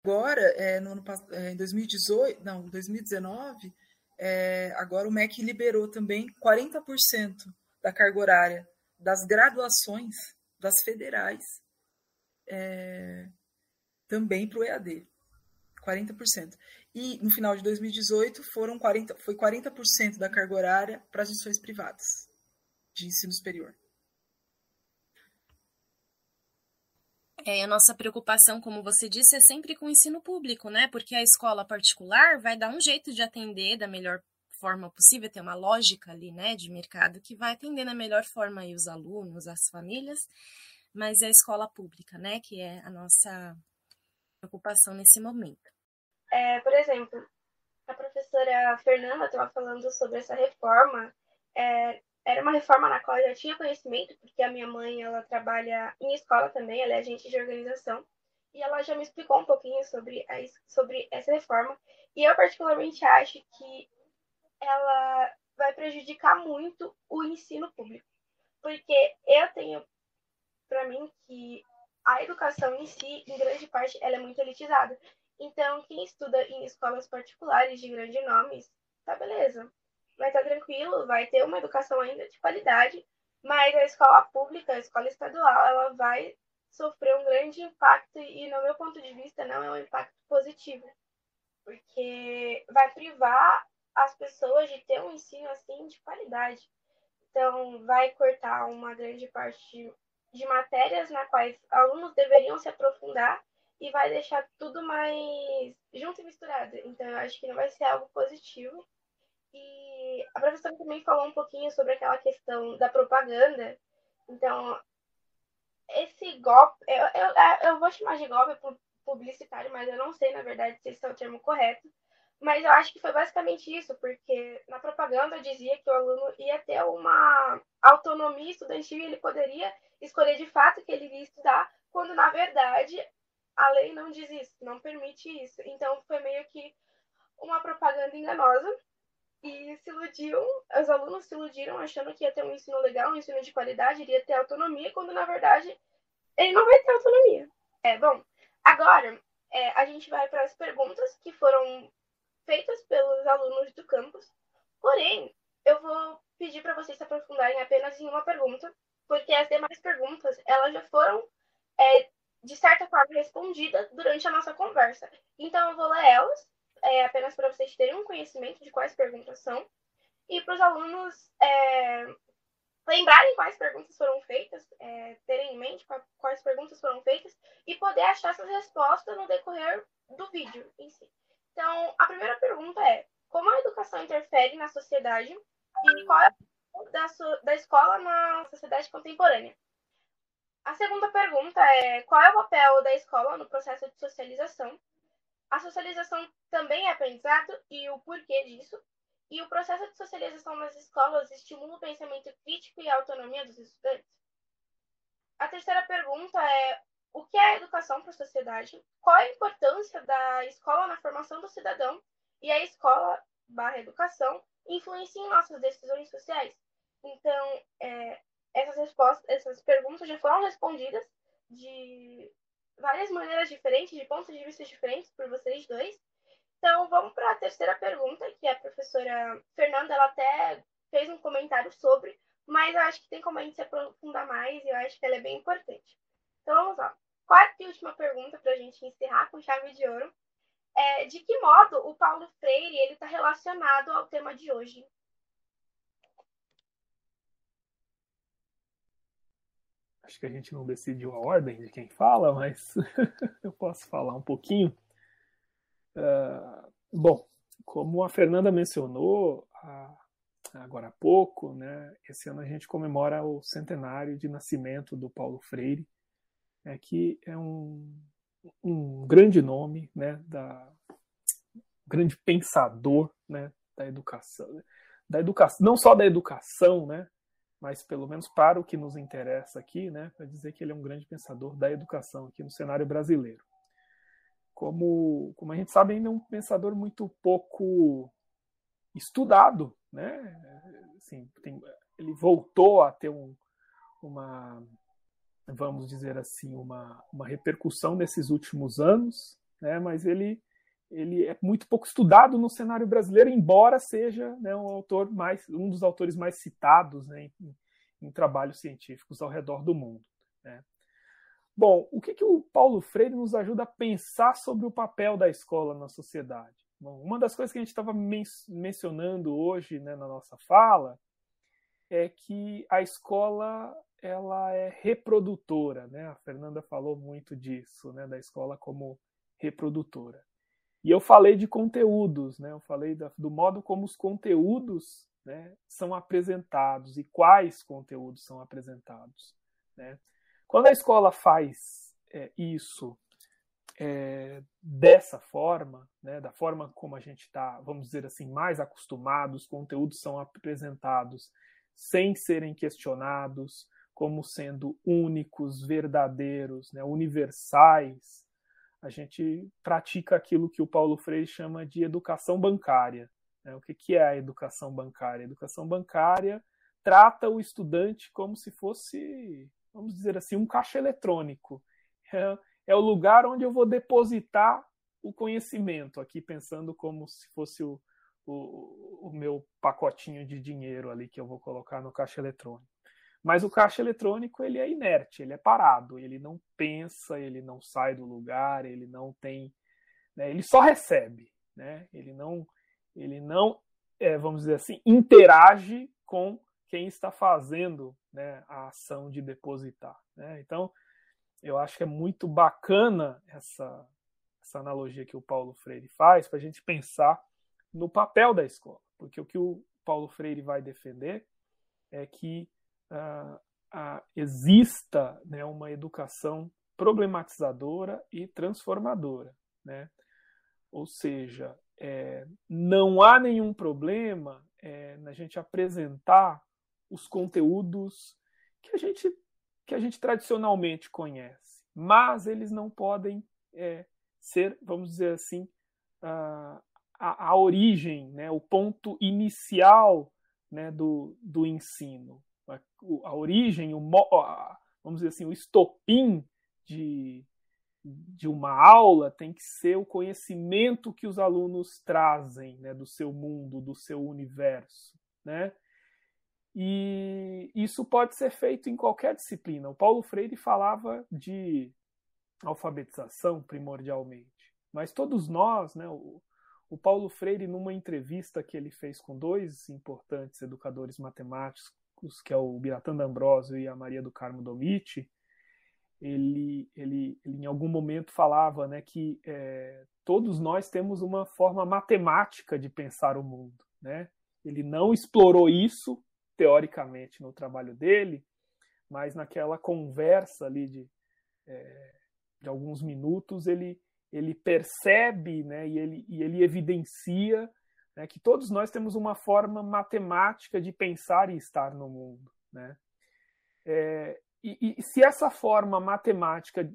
Agora, é, no é, em 2018, não, 2019, é, agora o MEC liberou também 40% da carga horária das graduações das federais é, também para o EAD. 40%. E no final de 2018 foram 40, foi 40% da carga horária para as instituições privadas de ensino superior. É, a nossa preocupação, como você disse, é sempre com o ensino público, né? Porque a escola particular vai dar um jeito de atender da melhor forma possível, tem uma lógica ali, né, de mercado que vai atender da melhor forma aí os alunos, as famílias, mas é a escola pública, né, que é a nossa preocupação nesse momento. É, por exemplo, a professora Fernanda estava falando sobre essa reforma. É, era uma reforma na qual eu já tinha conhecimento, porque a minha mãe ela trabalha em escola também, ela é agente de organização, e ela já me explicou um pouquinho sobre, a, sobre essa reforma. E eu, particularmente, acho que ela vai prejudicar muito o ensino público, porque eu tenho para mim que a educação em si, em grande parte, ela é muito elitizada. Então, quem estuda em escolas particulares de grandes nomes, tá beleza. Vai estar tá tranquilo, vai ter uma educação ainda de qualidade, mas a escola pública, a escola estadual, ela vai sofrer um grande impacto e, no meu ponto de vista, não é um impacto positivo, porque vai privar as pessoas de ter um ensino assim de qualidade. Então, vai cortar uma grande parte de matérias na quais alunos deveriam se aprofundar e vai deixar tudo mais junto e misturado. Então, eu acho que não vai ser algo positivo. E a professora também falou um pouquinho sobre aquela questão da propaganda. Então, esse golpe, eu, eu, eu vou chamar de golpe publicitário, mas eu não sei, na verdade, se esse é o termo correto. Mas eu acho que foi basicamente isso, porque na propaganda dizia que o aluno ia ter uma autonomia estudantil e ele poderia escolher de fato que ele iria estudar, quando na verdade a lei não diz isso, não permite isso. Então foi meio que uma propaganda enganosa e se iludiam, os alunos se iludiram achando que ia ter um ensino legal, um ensino de qualidade, iria ter autonomia, quando na verdade ele não vai ter autonomia. É, bom, agora é, a gente vai para as perguntas que foram feitas pelos alunos do campus. Porém, eu vou pedir para vocês se aprofundarem apenas em uma pergunta, porque as demais perguntas elas já foram é, de certa forma, respondida durante a nossa conversa. Então, eu vou ler elas, é, apenas para vocês terem um conhecimento de quais perguntas são, e para os alunos é, lembrarem quais perguntas foram feitas, é, terem em mente quais perguntas foram feitas, e poder achar essas respostas no decorrer do vídeo em si. Então, a primeira pergunta é: como a educação interfere na sociedade e qual é a da, da escola na sociedade contemporânea? A segunda pergunta é: qual é o papel da escola no processo de socialização? A socialização também é aprendizado e o porquê disso? E o processo de socialização nas escolas estimula o pensamento crítico e a autonomia dos estudantes? A terceira pergunta é: o que é a educação para a sociedade? Qual a importância da escola na formação do cidadão? E a escola barra educação influencia em nossas decisões sociais? Então, é, essas respostas, essas perguntas já foram respondidas de várias maneiras diferentes, de pontos de vista diferentes por vocês dois. Então, vamos para a terceira pergunta, que a professora Fernanda ela até fez um comentário sobre, mas eu acho que tem como a gente se aprofundar mais e eu acho que ela é bem importante. Então, vamos lá. Quarta e última pergunta para a gente encerrar com chave de ouro é, de que modo o Paulo Freire ele está relacionado ao tema de hoje. Acho que a gente não decidiu a ordem de quem fala, mas <laughs> eu posso falar um pouquinho. Uh, bom, como a Fernanda mencionou agora há pouco, né, esse ano a gente comemora o centenário de nascimento do Paulo Freire, é, que é um, um grande nome, né, da grande pensador, né, da educação, da educação, não só da educação, né, mas pelo menos para o que nos interessa aqui, né, para dizer que ele é um grande pensador da educação aqui no cenário brasileiro. Como, como a gente sabe, ainda é um pensador muito pouco estudado, né? Assim, tem, ele voltou a ter um, uma, vamos dizer assim, uma, uma repercussão nesses últimos anos, né? Mas ele ele é muito pouco estudado no cenário brasileiro, embora seja né, um autor mais um dos autores mais citados né, em, em, trabalhos científicos ao redor do mundo. Né. Bom, o que, que o Paulo Freire nos ajuda a pensar sobre o papel da escola na sociedade? Bom, uma das coisas que a gente estava men mencionando hoje né, na nossa fala é que a escola ela é reprodutora, né? A Fernanda falou muito disso, né, da escola como reprodutora. E eu falei de conteúdos, né? Eu falei da, do modo como os conteúdos né, são apresentados e quais conteúdos são apresentados. Né? Quando a escola faz é, isso é, dessa forma, né, da forma como a gente está, vamos dizer assim, mais acostumado, os conteúdos são apresentados sem serem questionados, como sendo únicos, verdadeiros, né, universais, a gente pratica aquilo que o Paulo Freire chama de educação bancária. Né? O que, que é a educação bancária? A educação bancária trata o estudante como se fosse, vamos dizer assim, um caixa eletrônico. É, é o lugar onde eu vou depositar o conhecimento, aqui pensando como se fosse o, o, o meu pacotinho de dinheiro ali que eu vou colocar no caixa eletrônico. Mas o caixa eletrônico ele é inerte, ele é parado, ele não pensa, ele não sai do lugar, ele não tem, né, ele só recebe, né? Ele não, ele não, é, vamos dizer assim, interage com quem está fazendo né, a ação de depositar. Né? Então, eu acho que é muito bacana essa, essa analogia que o Paulo Freire faz para a gente pensar no papel da escola, porque o que o Paulo Freire vai defender é que uh, uh, exista né, uma educação problematizadora e transformadora. Né? Ou seja, é, não há nenhum problema é, na gente apresentar os conteúdos que a gente, que a gente tradicionalmente conhece, mas eles não podem é, ser, vamos dizer assim, a, a, a origem, né, o ponto inicial né, do, do ensino a, origem, o, vamos dizer assim, o estopim de, de uma aula tem que ser o conhecimento que os alunos trazem né, do seu mundo, do seu universo. Né? E isso pode ser feito em qualquer disciplina. O Paulo Freire falava de alfabetização primordialmente, mas todos nós, né, o, o Paulo Freire, numa entrevista que ele fez com dois importantes educadores matemáticos, que é o Biratan D'Ambrosio e a Maria do Carmo Domiti, ele, ele, ele em algum momento falava né, que é, todos nós temos uma forma matemática de pensar o mundo. Né? Ele não explorou isso, teoricamente, no trabalho dele, mas naquela conversa ali de, é, de alguns minutos, ele, ele percebe né, e, ele, e ele evidencia né, que todos nós temos uma forma matemática de pensar e estar no mundo. Né? É, e, e, se essa forma matemática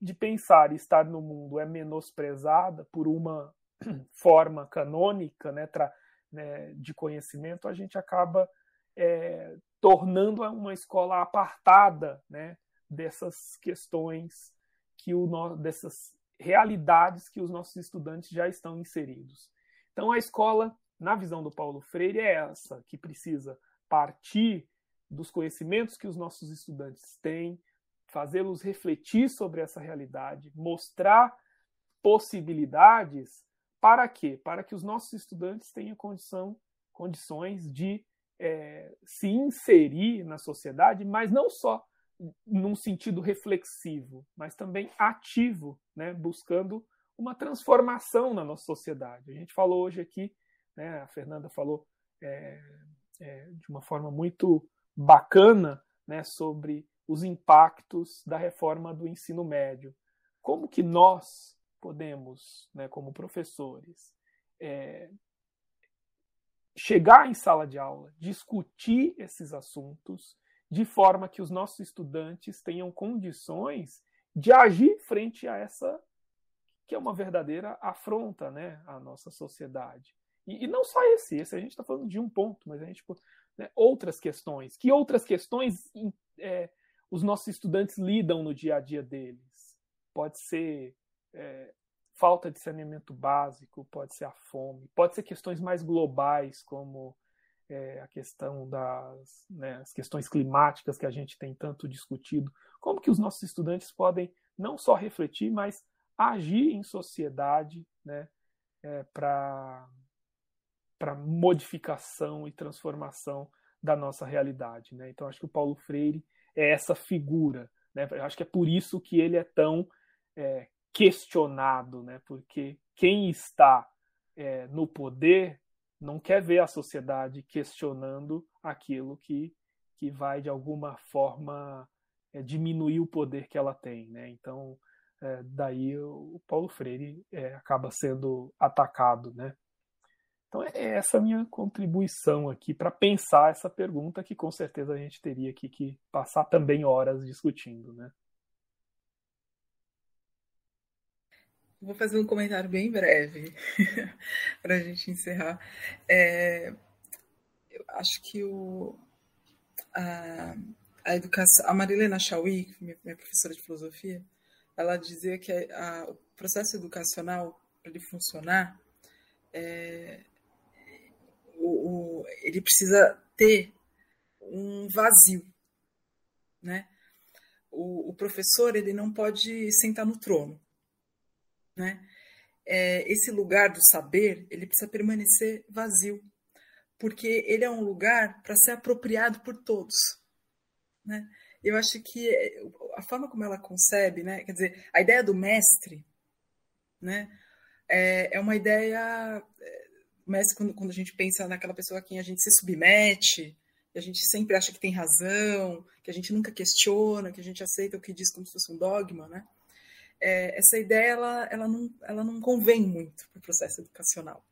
de pensar e estar no mundo é menosprezada por uma <clears throat> forma canônica né, tra, né, de conhecimento, a gente acaba é, tornando uma escola apartada né, dessas questões que o dessas realidades que os nossos estudantes já estão inseridos. Então a escola, na visão do Paulo Freire, é essa, que precisa partir dos conhecimentos que os nossos estudantes têm, fazê-los refletir sobre essa realidade, mostrar possibilidades para quê? Para que os nossos estudantes tenham condição, condições de é, se inserir na sociedade, mas não só num sentido reflexivo, mas também ativo, né, buscando uma transformação na nossa sociedade. A gente falou hoje aqui, né, a Fernanda falou é, é, de uma forma muito bacana né, sobre os impactos da reforma do ensino médio. Como que nós podemos, né, como professores, é, chegar em sala de aula, discutir esses assuntos de forma que os nossos estudantes tenham condições de agir frente a essa que é uma verdadeira afronta né, à nossa sociedade. E, e não só esse, esse a gente está falando de um ponto, mas a gente né, outras questões. Que outras questões é, os nossos estudantes lidam no dia a dia deles? Pode ser é, falta de saneamento básico, pode ser a fome, pode ser questões mais globais, como é, a questão das né, as questões climáticas que a gente tem tanto discutido. Como que os nossos estudantes podem não só refletir, mas agir em sociedade né, é, para modificação e transformação da nossa realidade. Né? Então, acho que o Paulo Freire é essa figura. Né? Eu acho que é por isso que ele é tão é, questionado, né? porque quem está é, no poder não quer ver a sociedade questionando aquilo que, que vai, de alguma forma, é, diminuir o poder que ela tem. Né? Então, é, daí o Paulo Freire é, acaba sendo atacado, né? Então é, é essa minha contribuição aqui para pensar essa pergunta que com certeza a gente teria aqui que passar também horas discutindo, né? Vou fazer um comentário bem breve <laughs> para a gente encerrar. É, eu acho que o, a, a educação, a Marilena Chauí, minha, minha professora de filosofia, ela dizia que a, a, o processo educacional, para ele funcionar, é, o, o, ele precisa ter um vazio, né? O, o, professor ele não pode sentar no trono, né? É, esse lugar do saber ele precisa permanecer vazio, porque ele é um lugar para ser apropriado por todos, né? Eu acho que a forma como ela concebe, né, quer dizer, a ideia do mestre, né, é, é uma ideia, é, mestre quando, quando a gente pensa naquela pessoa a quem a gente se submete, que a gente sempre acha que tem razão, que a gente nunca questiona, que a gente aceita o que diz como se fosse um dogma, né? É, essa ideia ela, ela, não, ela não convém muito para o processo educacional,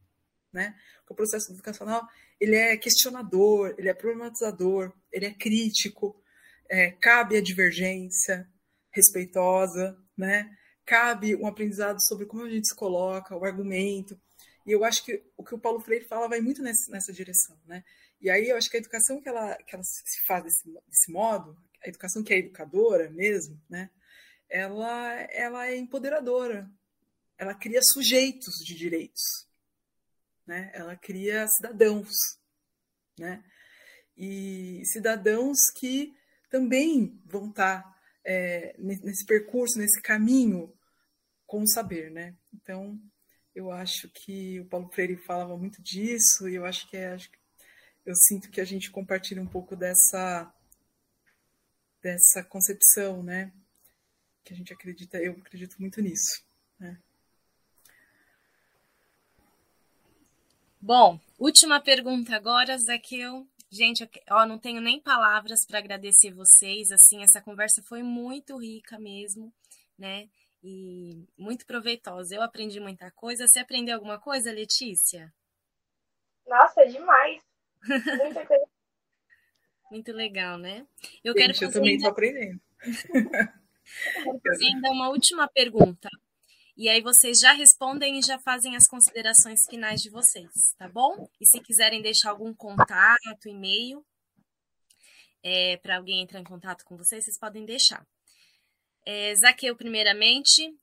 né? Porque o processo educacional ele é questionador, ele é problematizador, ele é crítico, é, cabe a divergência respeitosa, né? cabe um aprendizado sobre como a gente se coloca, o argumento. E eu acho que o que o Paulo Freire fala vai muito nessa, nessa direção. Né? E aí eu acho que a educação que ela, que ela se faz desse, desse modo, a educação que é educadora mesmo, né? ela, ela é empoderadora. Ela cria sujeitos de direitos. Né? Ela cria cidadãos. Né? E cidadãos que também vão estar tá, é, nesse percurso, nesse caminho com o saber, né? Então, eu acho que o Paulo Freire falava muito disso e eu acho que é, acho que eu sinto que a gente compartilha um pouco dessa dessa concepção, né? Que a gente acredita, eu acredito muito nisso, né? Bom, última pergunta agora, Zaqueu. Gente, ó, não tenho nem palavras para agradecer vocês. Assim, essa conversa foi muito rica mesmo, né? E muito proveitosa. Eu aprendi muita coisa. Você aprendeu alguma coisa, Letícia? Nossa, demais. Muita coisa. <laughs> muito legal, né? Eu Gente, quero fazer eu também estou aprendendo. <laughs> fazer ainda uma última pergunta e aí vocês já respondem e já fazem as considerações finais de vocês, tá bom? E se quiserem deixar algum contato, e-mail, é, para alguém entrar em contato com vocês, vocês podem deixar. É, Zaqueu, primeiramente,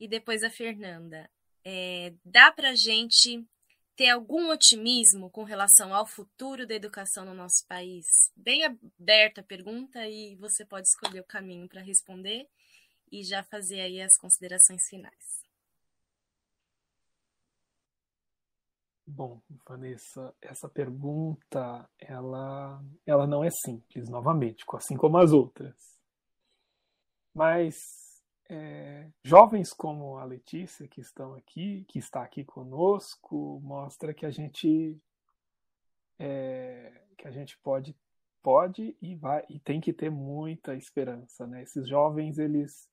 e depois a Fernanda. É, dá para gente ter algum otimismo com relação ao futuro da educação no nosso país? Bem aberta a pergunta e você pode escolher o caminho para responder e já fazer aí as considerações finais. Bom, Vanessa, essa pergunta, ela, ela não é simples, novamente, assim como as outras. Mas é, jovens como a Letícia, que estão aqui, que está aqui conosco, mostra que a gente é, que a gente pode pode e vai e tem que ter muita esperança, né? Esses jovens eles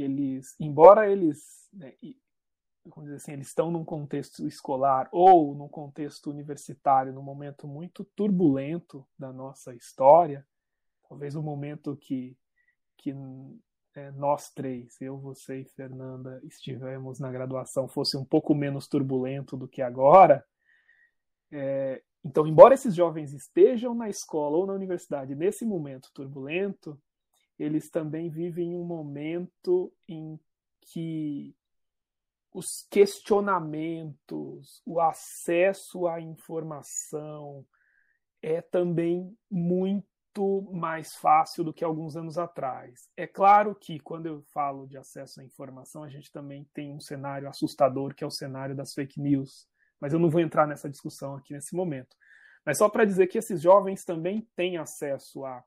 eles embora eles né, vamos dizer assim, eles estão num contexto escolar ou num contexto universitário, num momento muito turbulento da nossa história, talvez um momento que que é, nós três, eu, você e Fernanda, estivemos na graduação fosse um pouco menos turbulento do que agora. É, então, embora esses jovens estejam na escola ou na universidade nesse momento turbulento, eles também vivem um momento em que os questionamentos, o acesso à informação é também muito mais fácil do que alguns anos atrás. É claro que quando eu falo de acesso à informação, a gente também tem um cenário assustador, que é o cenário das fake news. Mas eu não vou entrar nessa discussão aqui nesse momento. Mas só para dizer que esses jovens também têm acesso a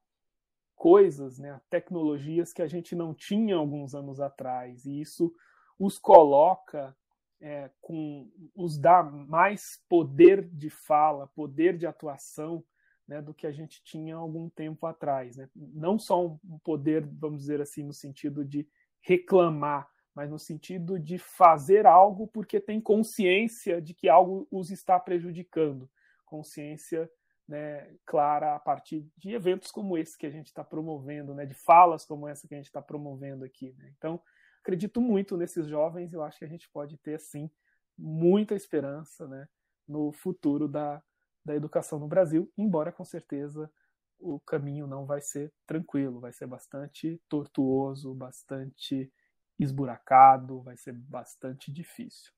coisas, né, tecnologias que a gente não tinha alguns anos atrás. E isso os coloca é, com os dá mais poder de fala, poder de atuação né, do que a gente tinha algum tempo atrás. Né? Não só um poder, vamos dizer assim, no sentido de reclamar, mas no sentido de fazer algo porque tem consciência de que algo os está prejudicando. Consciência né, clara a partir de eventos como esse que a gente está promovendo, né, de falas como essa que a gente está promovendo aqui. Né? Então, acredito muito nesses jovens e eu acho que a gente pode ter, sim, muita esperança né, no futuro da, da educação no Brasil, embora com certeza o caminho não vai ser tranquilo, vai ser bastante tortuoso, bastante esburacado, vai ser bastante difícil.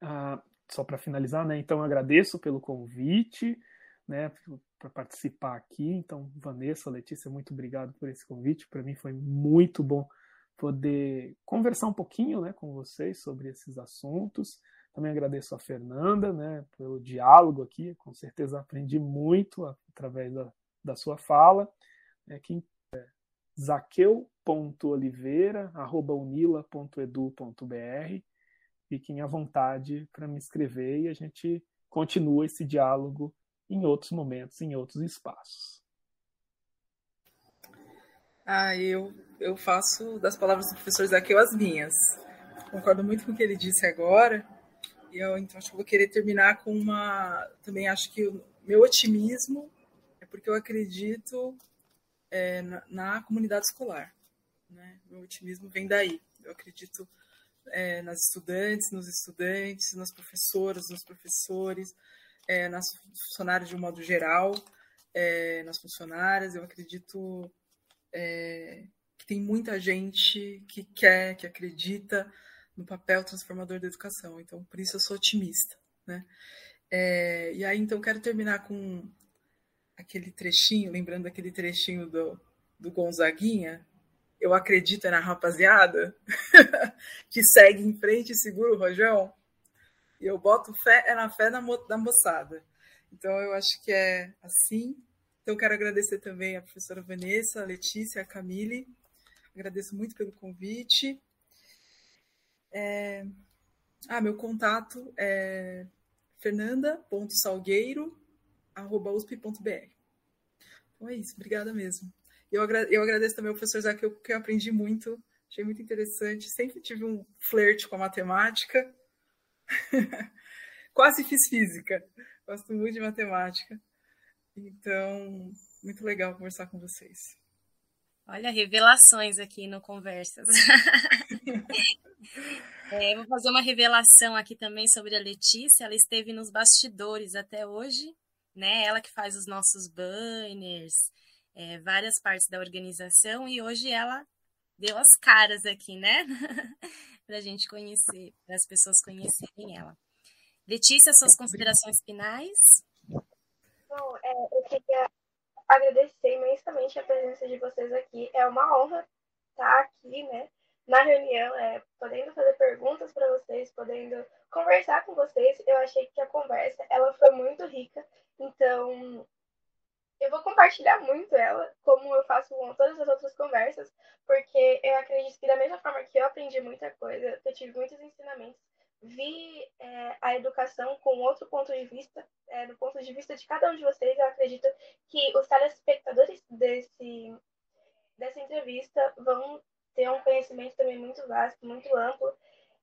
Ah, só para finalizar, né? Então agradeço pelo convite, né? Para participar aqui. Então, Vanessa, Letícia, muito obrigado por esse convite. Para mim foi muito bom poder conversar um pouquinho, né, com vocês sobre esses assuntos. Também agradeço a Fernanda né, pelo diálogo aqui, com certeza aprendi muito através da, da sua fala. É, quem é zaqueu.oliveira.unila.edu.br Fiquem à vontade para me escrever e a gente continua esse diálogo em outros momentos, em outros espaços. Ah, eu, eu faço das palavras do professor Zaqueu as minhas. Concordo muito com o que ele disse agora. E eu então acho que vou querer terminar com uma. Também acho que o meu otimismo é porque eu acredito é, na, na, comunidade escolar. Né? Meu otimismo vem daí. Eu acredito é, nas estudantes, nos estudantes, nas professoras, nos professores, é, nas funcionárias de um modo geral, é, nas funcionárias. Eu acredito é, que tem muita gente que quer, que acredita no papel transformador da educação. Então, por isso eu sou otimista. Né? É, e aí, então, quero terminar com aquele trechinho, lembrando aquele trechinho do, do Gonzaguinha. Eu acredito na rapaziada <laughs> que segue em frente e segura o rojão. E eu boto fé é na fé da, mo da moçada. Então, eu acho que é assim. Então, quero agradecer também a professora Vanessa, a Letícia, a Camille. Agradeço muito pelo convite. É... Ah, meu contato é fernanda.salgueiro.usp.br. Então é isso, obrigada mesmo. Eu, agra eu agradeço também ao professor Zé, que eu, que eu aprendi muito, achei muito interessante. Sempre tive um flerte com a matemática. <laughs> Quase fiz física. Gosto muito de matemática. Então, muito legal conversar com vocês. Olha, revelações aqui no Conversas. <laughs> É, vou fazer uma revelação aqui também sobre a Letícia. Ela esteve nos bastidores até hoje, né? Ela que faz os nossos banners, é, várias partes da organização, e hoje ela deu as caras aqui, né? <laughs> para a gente conhecer, para as pessoas conhecerem ela. Letícia, suas considerações finais? Bom, é, eu queria agradecer imensamente a presença de vocês aqui. É uma honra estar aqui, né? na reunião, é, podendo fazer perguntas para vocês, podendo conversar com vocês. Eu achei que a conversa ela foi muito rica. Então, eu vou compartilhar muito ela, como eu faço com todas as outras conversas, porque eu acredito que da mesma forma que eu aprendi muita coisa, eu tive muitos ensinamentos, vi é, a educação com outro ponto de vista, é, do ponto de vista de cada um de vocês, eu acredito que os telespectadores desse, dessa entrevista vão ter um conhecimento também muito vasto, muito amplo.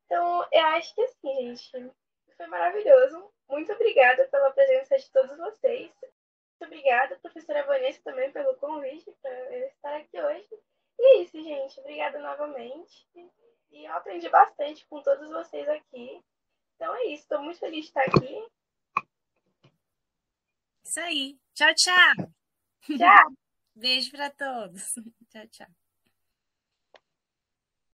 Então, eu acho que assim, gente, foi maravilhoso. Muito obrigada pela presença de todos vocês. Muito obrigada, professora Vanessa, também pelo convite para estar aqui hoje. E é isso, gente. Obrigada novamente. E eu aprendi bastante com todos vocês aqui. Então é isso. Estou muito feliz de estar aqui. Isso aí. Tchau, tchau. Tchau. <laughs> Beijo para todos. <laughs> Tchau, tchau.